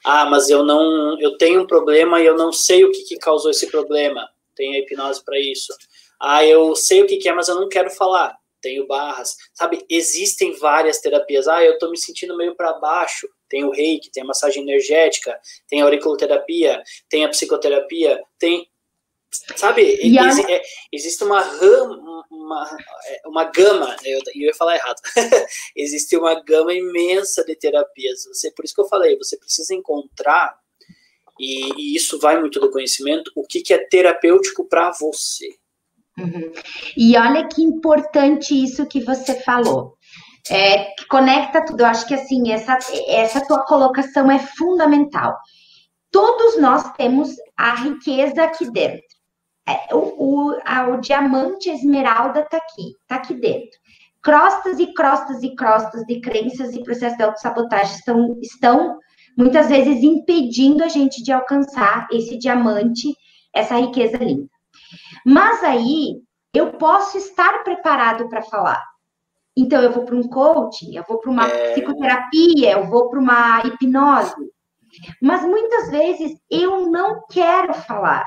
Ah, mas eu não, eu tenho um problema e eu não sei o que, que causou esse problema. Tem a hipnose para isso. Ah, eu sei o que, que é, mas eu não quero falar. Tenho barras, sabe? Existem várias terapias. Ah, eu tô me sentindo meio para baixo. Tem o reiki, tem a massagem energética, tem a auriculoterapia, tem a psicoterapia, tem Sabe, é, existe uma rama, uma, é, uma gama, eu, eu ia falar errado, existe uma gama imensa de terapias. Você, por isso que eu falei, você precisa encontrar, e, e isso vai muito do conhecimento, o que, que é terapêutico para você. Uhum. E olha que importante isso que você falou. É, conecta tudo. Eu acho que assim, essa, essa tua colocação é fundamental. Todos nós temos a riqueza aqui dentro. É, o, o, a, o diamante esmeralda está aqui, está aqui dentro. Crostas e crostas e crostas de crenças e processos de autossabotagem estão, estão muitas vezes impedindo a gente de alcançar esse diamante, essa riqueza linda. Mas aí eu posso estar preparado para falar. Então eu vou para um coaching, eu vou para uma é... psicoterapia, eu vou para uma hipnose. Mas muitas vezes eu não quero falar.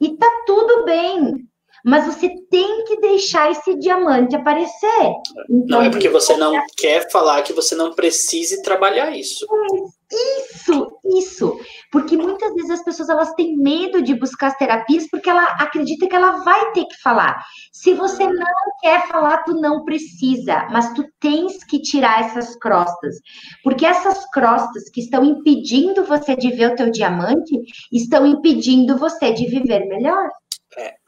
E tá tudo bem. Mas você tem que deixar esse diamante aparecer. Então, não é porque você não quer falar que você não precise trabalhar isso. Isso, isso. Porque muitas vezes as pessoas elas têm medo de buscar as terapias porque ela acredita que ela vai ter que falar. Se você hum. não quer falar, tu não precisa, mas tu tens que tirar essas crostas. Porque essas crostas que estão impedindo você de ver o teu diamante estão impedindo você de viver melhor. É.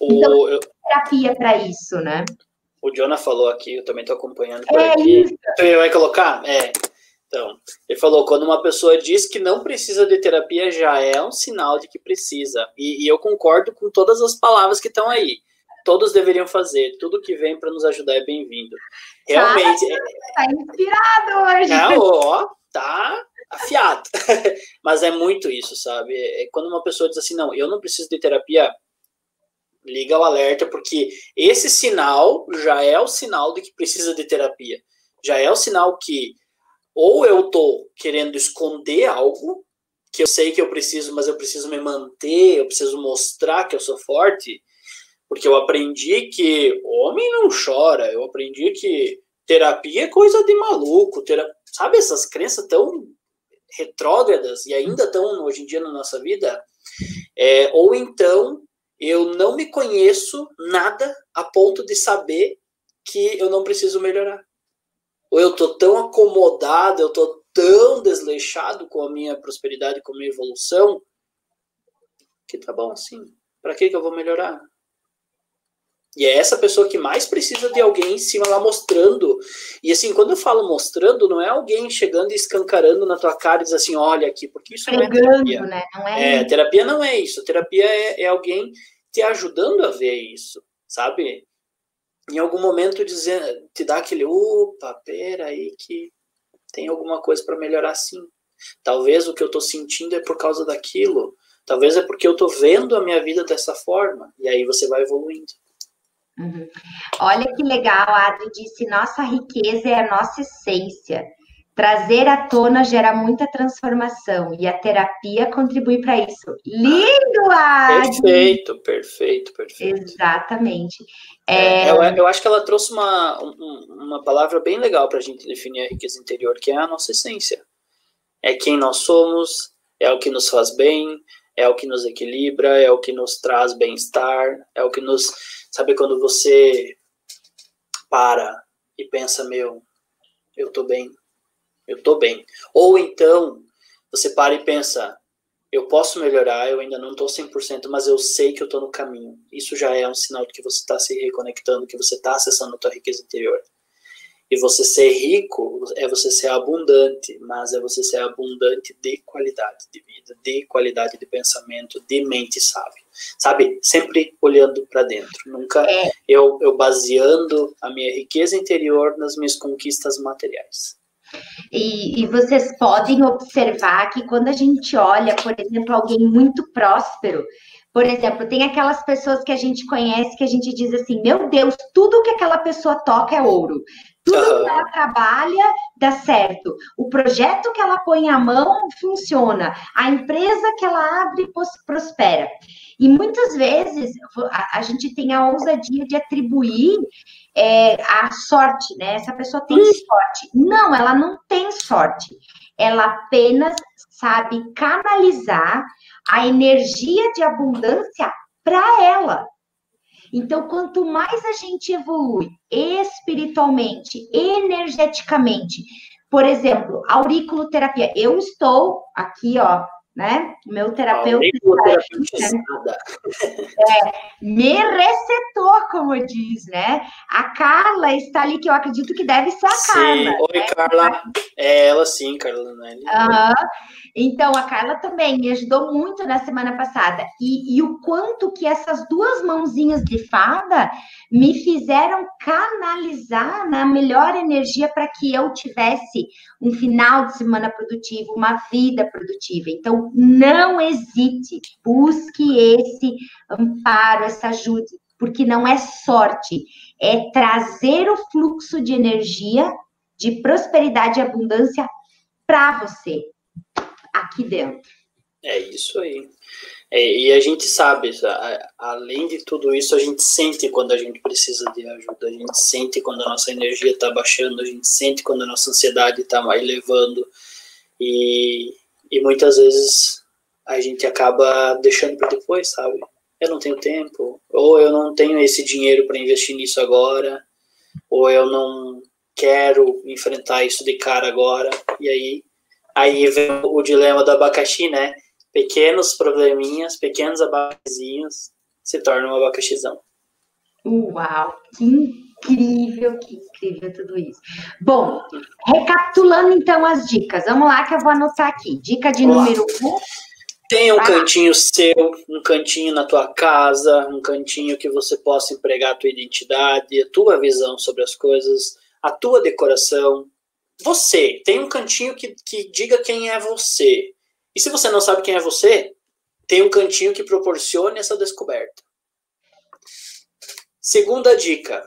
O, então, eu... terapia para isso, né? O Jonah falou aqui, eu também estou acompanhando por é aqui. Isso. Então, vai colocar? É. Então, ele falou: quando uma pessoa diz que não precisa de terapia, já é um sinal de que precisa. E, e eu concordo com todas as palavras que estão aí. Todos deveriam fazer. Tudo que vem para nos ajudar é bem-vindo. Realmente. Tá, tá inspirado hoje. Não, ó, tá afiado. Mas é muito isso, sabe? É quando uma pessoa diz assim: não, eu não preciso de terapia, liga o alerta, porque esse sinal já é o sinal de que precisa de terapia. Já é o sinal que ou eu tô querendo esconder algo que eu sei que eu preciso, mas eu preciso me manter, eu preciso mostrar que eu sou forte, porque eu aprendi que homem não chora, eu aprendi que terapia é coisa de maluco, terapia, sabe essas crenças tão retrógradas e ainda estão hoje em dia na nossa vida? É, ou então eu não me conheço nada a ponto de saber que eu não preciso melhorar ou eu tô tão acomodado, eu tô tão desleixado com a minha prosperidade, com a minha evolução, que tá bom assim. Para que que eu vou melhorar? E é essa pessoa que mais precisa de alguém em cima lá mostrando. E assim, quando eu falo mostrando, não é alguém chegando e escancarando na tua cara e diz assim, olha aqui, porque isso Pregando, não é terapia. Né? Não é, é terapia não é isso. Terapia é, é alguém te ajudando a ver isso, sabe? em algum momento dizer, te dá aquele, opa, pera aí que tem alguma coisa para melhorar sim. Talvez o que eu estou sentindo é por causa daquilo. Talvez é porque eu estou vendo a minha vida dessa forma. E aí você vai evoluindo. Uhum. Olha que legal, a Adri disse: nossa riqueza é a nossa essência. Trazer à tona gera muita transformação e a terapia contribui para isso. Lindo, Adi! Perfeito, perfeito, perfeito. Exatamente. É... É, eu, eu, acho que ela trouxe uma, uma palavra bem legal para a gente definir a riqueza interior, que é a nossa essência. É quem nós somos, é o que nos faz bem, é o que nos equilibra, é o que nos traz bem-estar, é o que nos. Sabe quando você para e pensa, meu, eu tô bem, eu estou bem. Ou então, você para e pensa, eu posso melhorar, eu ainda não estou 100%, mas eu sei que eu estou no caminho. Isso já é um sinal de que você está se reconectando, que você está acessando a tua riqueza interior. E você ser rico é você ser abundante, mas é você ser abundante de qualidade de vida, de qualidade de pensamento, de mente sábia. Sabe? Sempre olhando para dentro. Nunca é. eu, eu baseando a minha riqueza interior nas minhas conquistas materiais. E, e, vocês podem observar que quando a gente olha, por exemplo, alguém muito próspero, por exemplo, tem aquelas pessoas que a gente conhece que a gente diz assim: meu Deus, tudo que aquela pessoa toca é ouro. Tudo uhum. que ela trabalha dá certo. O projeto que ela põe à mão funciona. A empresa que ela abre prospera. E muitas vezes a, a gente tem a ousadia de atribuir é, a sorte, né? Essa pessoa tem sorte. Não, ela não tem sorte. Ela apenas sabe canalizar a energia de abundância para ela. Então, quanto mais a gente evolui espiritualmente, energeticamente, por exemplo, auriculoterapia. Eu estou aqui, ó, né? Meu terapeuta né? é, me recetou, como diz, né? A Carla está ali, que eu acredito que deve ser a sim. Carla. Oi, né? Carla. É ela sim, Carla. Né? Uhum. Então, a Carla também me ajudou muito na semana passada. E, e, o quanto que essas duas mãozinhas de fada me fizeram canalizar na melhor energia para que eu tivesse um final de semana produtivo, uma vida produtiva. Então, não hesite, busque esse amparo, essa ajuda, porque não é sorte, é trazer o fluxo de energia, de prosperidade e abundância para você aqui dentro. É isso aí. É, e a gente sabe, além de tudo isso, a gente sente quando a gente precisa de ajuda, a gente sente quando a nossa energia está baixando, a gente sente quando a nossa ansiedade está elevando, e, e muitas vezes a gente acaba deixando para depois, sabe? Eu não tenho tempo, ou eu não tenho esse dinheiro para investir nisso agora, ou eu não quero enfrentar isso de cara agora, e aí Aí vem o dilema do abacaxi, né? Pequenos probleminhas, pequenos abacaxizinhos se tornam um abacaxizão. Uau, que incrível, que incrível tudo isso. Bom, recapitulando então as dicas, vamos lá que eu vou anotar aqui. Dica de Olá. número um. Tenha um cantinho seu, um cantinho na tua casa, um cantinho que você possa empregar a tua identidade, a tua visão sobre as coisas, a tua decoração, você, tem um cantinho que, que diga quem é você. E se você não sabe quem é você, tem um cantinho que proporcione essa descoberta. Segunda dica: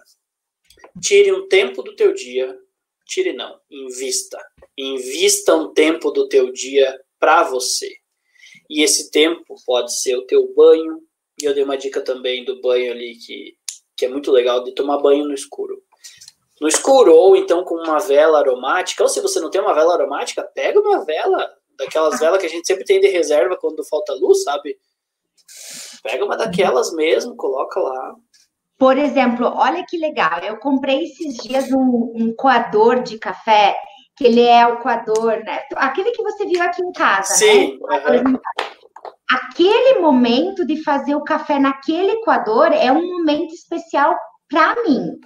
tire um tempo do teu dia. Tire não, invista. Invista um tempo do teu dia para você. E esse tempo pode ser o teu banho. E eu dei uma dica também do banho ali que, que é muito legal de tomar banho no escuro no escuro, ou então com uma vela aromática, ou se você não tem uma vela aromática, pega uma vela, daquelas velas que a gente sempre tem de reserva quando falta luz, sabe? Pega uma daquelas mesmo, coloca lá. Por exemplo, olha que legal, eu comprei esses dias um, um coador de café, que ele é o coador, né? Aquele que você viu aqui em casa, Sim, né? Aquele momento de fazer o café naquele coador é um momento especial para mim.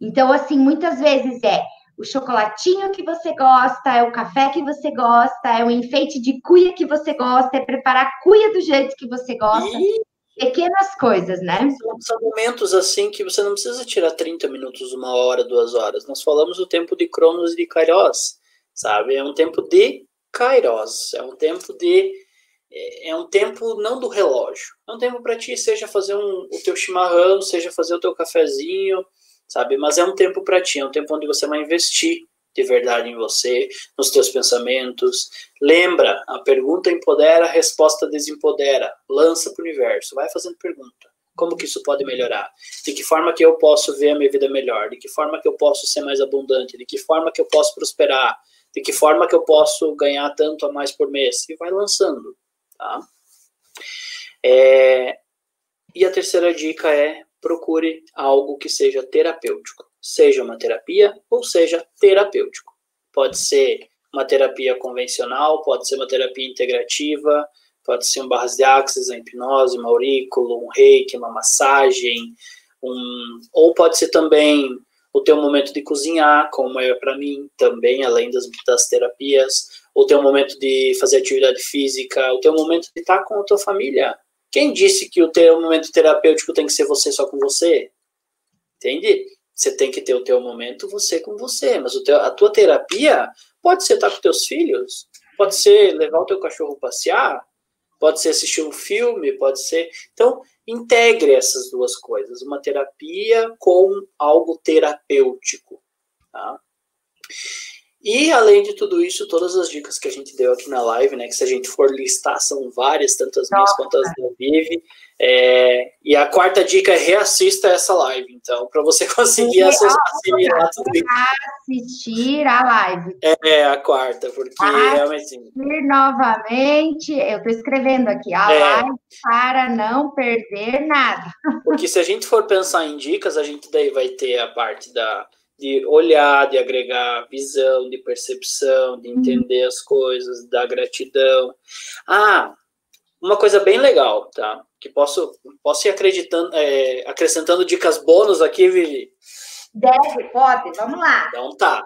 Então, assim, muitas vezes é o chocolatinho que você gosta, é o café que você gosta, é o enfeite de cuia que você gosta, é preparar a cuia do jeito que você gosta. E... Pequenas coisas, né? São, são, momentos assim que você não precisa tirar 30 minutos, uma hora, duas horas. Nós falamos o tempo de Cronos e de Kairos, sabe? É um tempo de Kairos, é um tempo de é, é um tempo não do relógio. É um tempo para ti, seja fazer um, o teu chimarrão, seja fazer o teu cafezinho, sabe? Mas é um tempo para ti, é um tempo onde você vai investir de verdade em você, nos teus pensamentos. Lembra, a pergunta empodera, a resposta desempodera. Lança para o universo, vai fazendo pergunta. Como que isso pode melhorar? De que forma que eu posso ver a minha vida melhor? De que forma que eu posso ser mais abundante? De que forma que eu posso prosperar? De que forma que eu posso ganhar tanto a mais por mês? E vai lançando, tá? É... E a terceira dica é procure algo que seja terapêutico, seja uma terapia ou seja terapêutico. Pode ser uma terapia convencional, pode ser uma terapia integrativa, pode ser um barras de axis, uma hipnose, um aurículo, um reiki, uma massagem, um, ou pode ser também o teu momento de cozinhar, como é para mim, também, além das, das terapias, o teu momento de fazer atividade física, o teu momento de estar com a tua família, quem disse que o teu momento terapêutico tem que ser você só com você? Entende? Você tem que ter o teu momento você com você, mas o teu, a tua terapia pode ser estar com teus filhos, pode ser levar o teu cachorro passear, pode ser assistir um filme, pode ser. Então, integre essas duas coisas, uma terapia com algo terapêutico, Tá? E além de tudo isso, todas as dicas que a gente deu aqui na live, né? Que se a gente for listar, são várias, tanto as minhas quanto as da Vivi. É, e a quarta dica é reassista essa live, então, para você conseguir assimilar tudo isso. Assistir a live. É, é a quarta, porque assistir realmente. Assistir novamente, eu estou escrevendo aqui, a é. live para não perder nada. Porque se a gente for pensar em dicas, a gente daí vai ter a parte da de olhar, de agregar visão, de percepção, de entender as coisas, da gratidão. Ah, uma coisa bem legal, tá? Que posso, posso ir acreditando, é, acrescentando dicas bônus aqui, Vivi? Deve, pode, vamos lá. Então tá.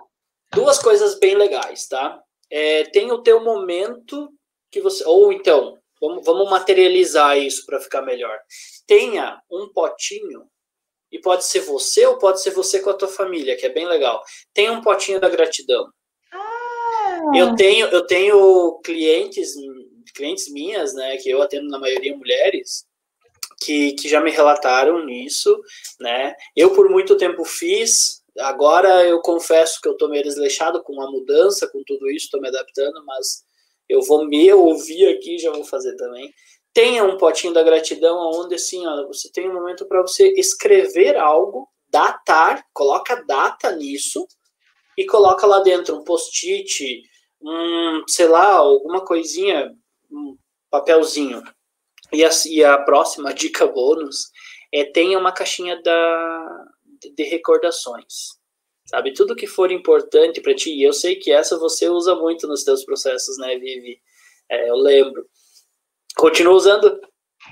Duas coisas bem legais, tá? É, tem o teu momento que você. Ou então, vamos, vamos materializar isso para ficar melhor. Tenha um potinho e pode ser você ou pode ser você com a tua família, que é bem legal. Tem um potinho da gratidão. Ah. Eu tenho eu tenho clientes clientes minhas, né, que eu atendo na maioria mulheres, que, que já me relataram nisso, né? Eu por muito tempo fiz, agora eu confesso que eu tô meio desleixado com a mudança, com tudo isso, estou me adaptando, mas eu vou me ouvir aqui, já vou fazer também tenha um potinho da gratidão onde assim, ó, você tem um momento para você escrever algo, datar, coloca data nisso e coloca lá dentro um post-it, um, sei lá, alguma coisinha, um papelzinho. E a, e a próxima dica bônus é tenha uma caixinha da, de recordações. Sabe, tudo que for importante para ti, e eu sei que essa você usa muito nos teus processos, né, Vivi? É, eu lembro Continua usando?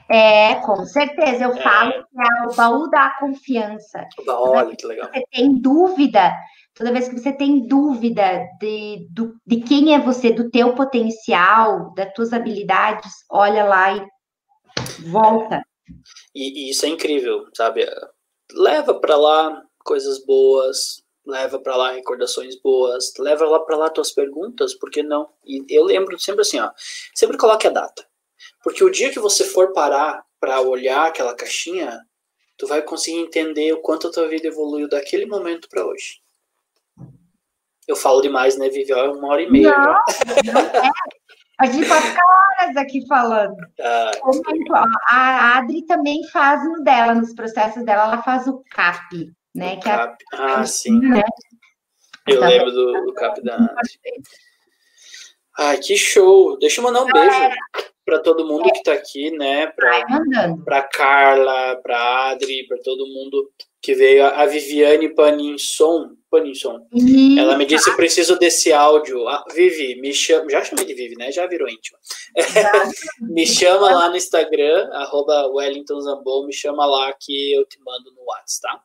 É, com certeza. Eu é. falo que é o baú da confiança. Olha, que legal. Você tem dúvida, toda vez que você tem dúvida de, do, de quem é você, do teu potencial, das tuas habilidades, olha lá e volta. E, e isso é incrível, sabe? Leva para lá coisas boas, leva para lá recordações boas, leva lá para lá tuas perguntas, por que não? E eu lembro sempre assim, ó, sempre coloque a data. Porque o dia que você for parar para olhar aquela caixinha, tu vai conseguir entender o quanto a tua vida evoluiu daquele momento para hoje. Eu falo demais, né, Vivi? É uma hora e meia. Não, não é. A gente pode ficar horas aqui falando. Ah, a Adri também faz no dela, nos processos dela, ela faz o CAP, né? O que CAP. É a... Ah, sim. Né? Eu então, lembro do, do CAP da Adri. Ai, que show! Deixa eu mandar um beijo para todo mundo que está aqui, né? Para Carla, para Adri, para todo mundo que veio. A Viviane Paninson, Paninson. Ela me disse: preciso desse áudio. Ah, Vivi, me chama. Já chamei de Vivi, né? Já virou íntima. me chama lá no Instagram, arroba Wellington Zambon, me chama lá que eu te mando no WhatsApp, tá?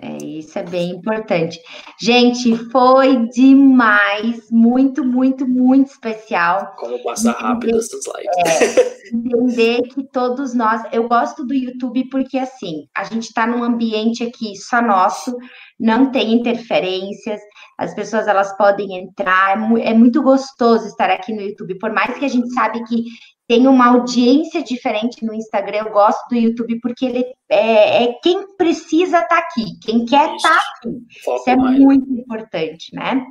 É, isso é bem importante. Gente, foi demais, muito, muito, muito especial. Como passar rápido essas lives. É, entender que todos nós, eu gosto do YouTube porque assim, a gente está num ambiente aqui só nosso, não tem interferências, as pessoas elas podem entrar, é, é muito gostoso estar aqui no YouTube, por mais que a gente sabe que tem uma audiência diferente no Instagram. Eu gosto do YouTube porque ele é, é quem precisa estar tá aqui, quem quer estar tá aqui. Isso é muito importante, né?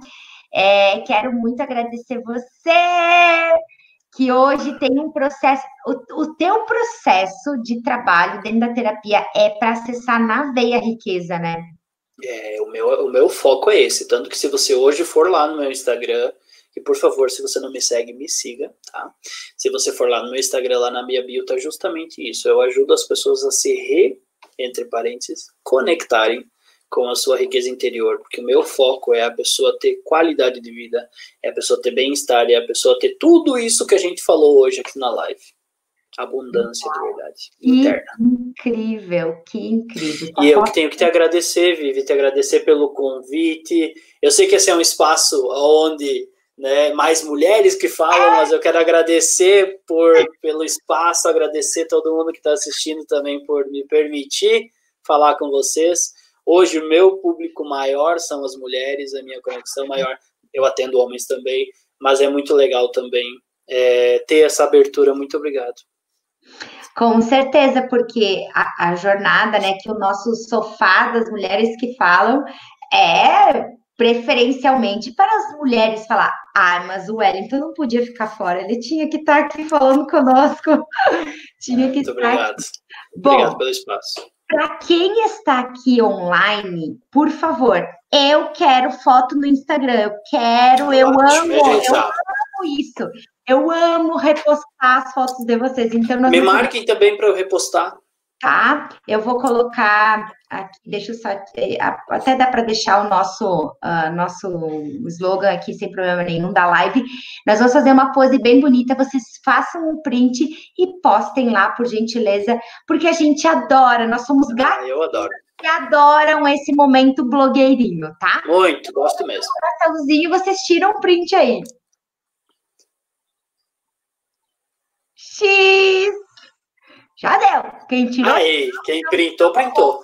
É, quero muito agradecer você que hoje tem um processo, o, o teu processo de trabalho dentro da terapia é para acessar na veia a riqueza, né? É, o meu, o meu foco é esse, tanto que se você hoje for lá no meu Instagram, e por favor, se você não me segue, me siga, tá? Se você for lá no meu Instagram, lá na minha bio, tá justamente isso. Eu ajudo as pessoas a se re, entre parênteses, conectarem com a sua riqueza interior, porque o meu foco é a pessoa ter qualidade de vida, é a pessoa ter bem-estar, é a pessoa ter tudo isso que a gente falou hoje aqui na live. Abundância de verdade. Interna. Incrível, que incrível. E eu que tenho que te agradecer, Vivi, te agradecer pelo convite. Eu sei que esse é um espaço onde né, mais mulheres que falam, mas eu quero agradecer por, pelo espaço, agradecer todo mundo que está assistindo também por me permitir falar com vocês. Hoje o meu público maior são as mulheres, a minha conexão maior. Eu atendo homens também, mas é muito legal também é, ter essa abertura. Muito obrigado. Com certeza, porque a, a jornada, né, que o nosso sofá das mulheres que falam é preferencialmente para as mulheres falar: ah, mas o Wellington não podia ficar fora, ele tinha que estar aqui falando conosco. tinha que Muito estar. obrigado. Aqui. Bom, obrigado pelo espaço. Para quem está aqui online, por favor, eu quero foto no Instagram, eu quero, eu amo, eu amo isso. Eu amo repostar as fotos de vocês. Então, Me marquem também para eu repostar tá? Eu vou colocar aqui, deixa eu só, até dá para deixar o nosso, uh, nosso slogan aqui sem problema nenhum da live. Nós vamos fazer uma pose bem bonita, vocês façam um print e postem lá, por gentileza, porque a gente adora, nós somos gatos. Ah, eu adoro. Que adoram esse momento blogueirinho, tá? Muito, gosto mesmo. Coraçãozinho, vocês tiram um print aí. X já deu. Quem tirou. Aí, quem printou, printou.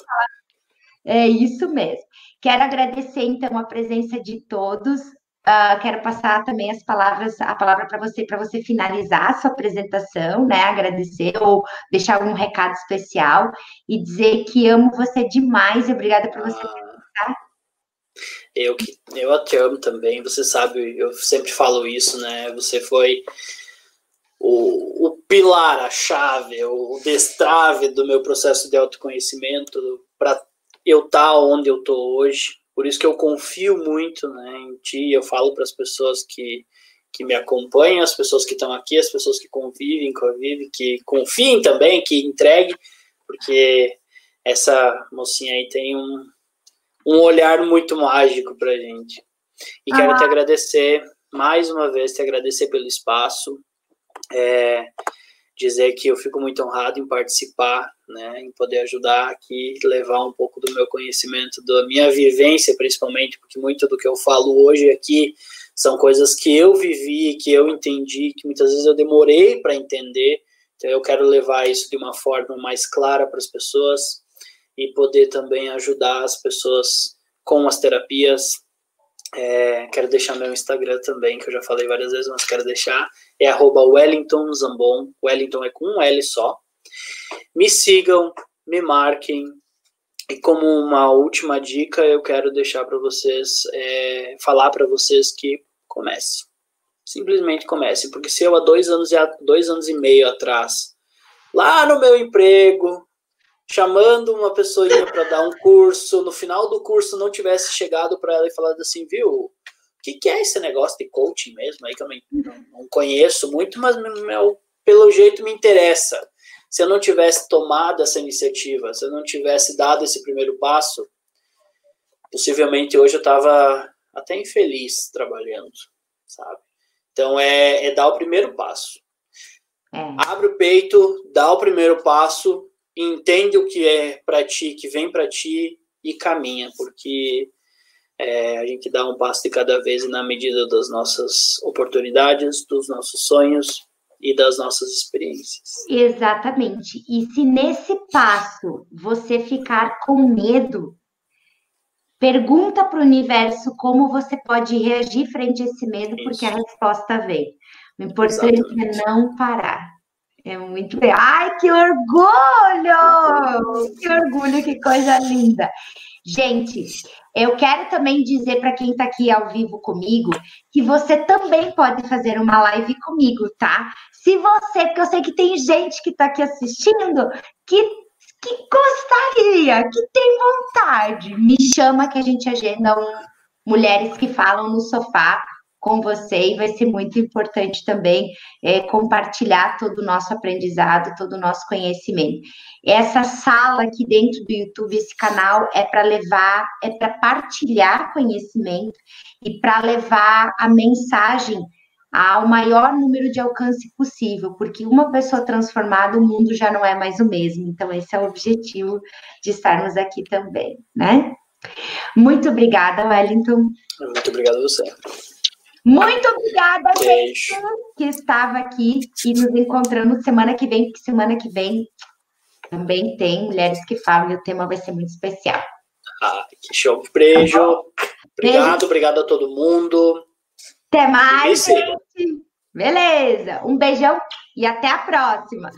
É isso mesmo. Quero agradecer, então, a presença de todos. Uh, quero passar também as palavras, a palavra para você, para você finalizar a sua apresentação, né? Agradecer ou deixar algum recado especial e dizer que amo você demais obrigada por você ah, Eu que eu te amo também, você sabe, eu sempre falo isso, né? Você foi o, o pilar, a chave, o destrave do meu processo de autoconhecimento para eu estar tá onde eu estou hoje. Por isso que eu confio muito né, em ti. Eu falo para as pessoas que, que me acompanham, as pessoas que estão aqui, as pessoas que convivem, convivem, que confiem também, que entreguem, porque essa mocinha aí tem um, um olhar muito mágico para gente. E ah. quero te agradecer mais uma vez, te agradecer pelo espaço, é, dizer que eu fico muito honrado em participar, né, em poder ajudar aqui, levar um pouco do meu conhecimento, da minha vivência, principalmente, porque muito do que eu falo hoje aqui são coisas que eu vivi, que eu entendi, que muitas vezes eu demorei para entender. Então eu quero levar isso de uma forma mais clara para as pessoas e poder também ajudar as pessoas com as terapias, é, quero deixar meu Instagram também, que eu já falei várias vezes, mas quero deixar. É arroba Wellington Zambon. Wellington é com um L só. Me sigam, me marquem. E como uma última dica, eu quero deixar para vocês, é, falar para vocês que comece. Simplesmente comece. Porque se eu há dois anos e, dois anos e meio atrás, lá no meu emprego, chamando uma pessoinha para dar um curso, no final do curso não tivesse chegado para ela e falado assim, viu, o que, que, é esse negócio de coaching mesmo aí que eu não, não conheço muito, mas meu, pelo jeito me interessa. Se eu não tivesse tomado essa iniciativa, se eu não tivesse dado esse primeiro passo, possivelmente hoje eu estava até infeliz trabalhando, sabe? Então é, é dar o primeiro passo. É. Abre o peito, dá o primeiro passo entende o que é para ti, que vem para ti e caminha, porque é, a gente dá um passo de cada vez na medida das nossas oportunidades, dos nossos sonhos e das nossas experiências. Exatamente. E se nesse passo você ficar com medo, pergunta para o universo como você pode reagir frente a esse medo, Isso. porque a resposta vem. O importante Exatamente. é não parar. É muito bem. Ai, que orgulho! Que orgulho, que coisa linda. Gente, eu quero também dizer para quem está aqui ao vivo comigo que você também pode fazer uma live comigo, tá? Se você, porque eu sei que tem gente que está aqui assistindo que, que gostaria, que tem vontade, me chama que a gente agenda um Mulheres que Falam no Sofá com você e vai ser muito importante também é, compartilhar todo o nosso aprendizado, todo o nosso conhecimento. Essa sala aqui dentro do YouTube, esse canal, é para levar, é para partilhar conhecimento e para levar a mensagem ao maior número de alcance possível, porque uma pessoa transformada, o mundo já não é mais o mesmo. Então, esse é o objetivo de estarmos aqui também, né? Muito obrigada, Wellington. Muito obrigado a você. Muito obrigada, gente, que estava aqui e nos encontrando semana que vem, porque semana que vem também tem Mulheres que Falam e o tema vai ser muito especial. Ah, que show. Beijo. Tá obrigado, Beijo. obrigado a todo mundo. Até mais, gente. Beleza. Um beijão e até a próxima.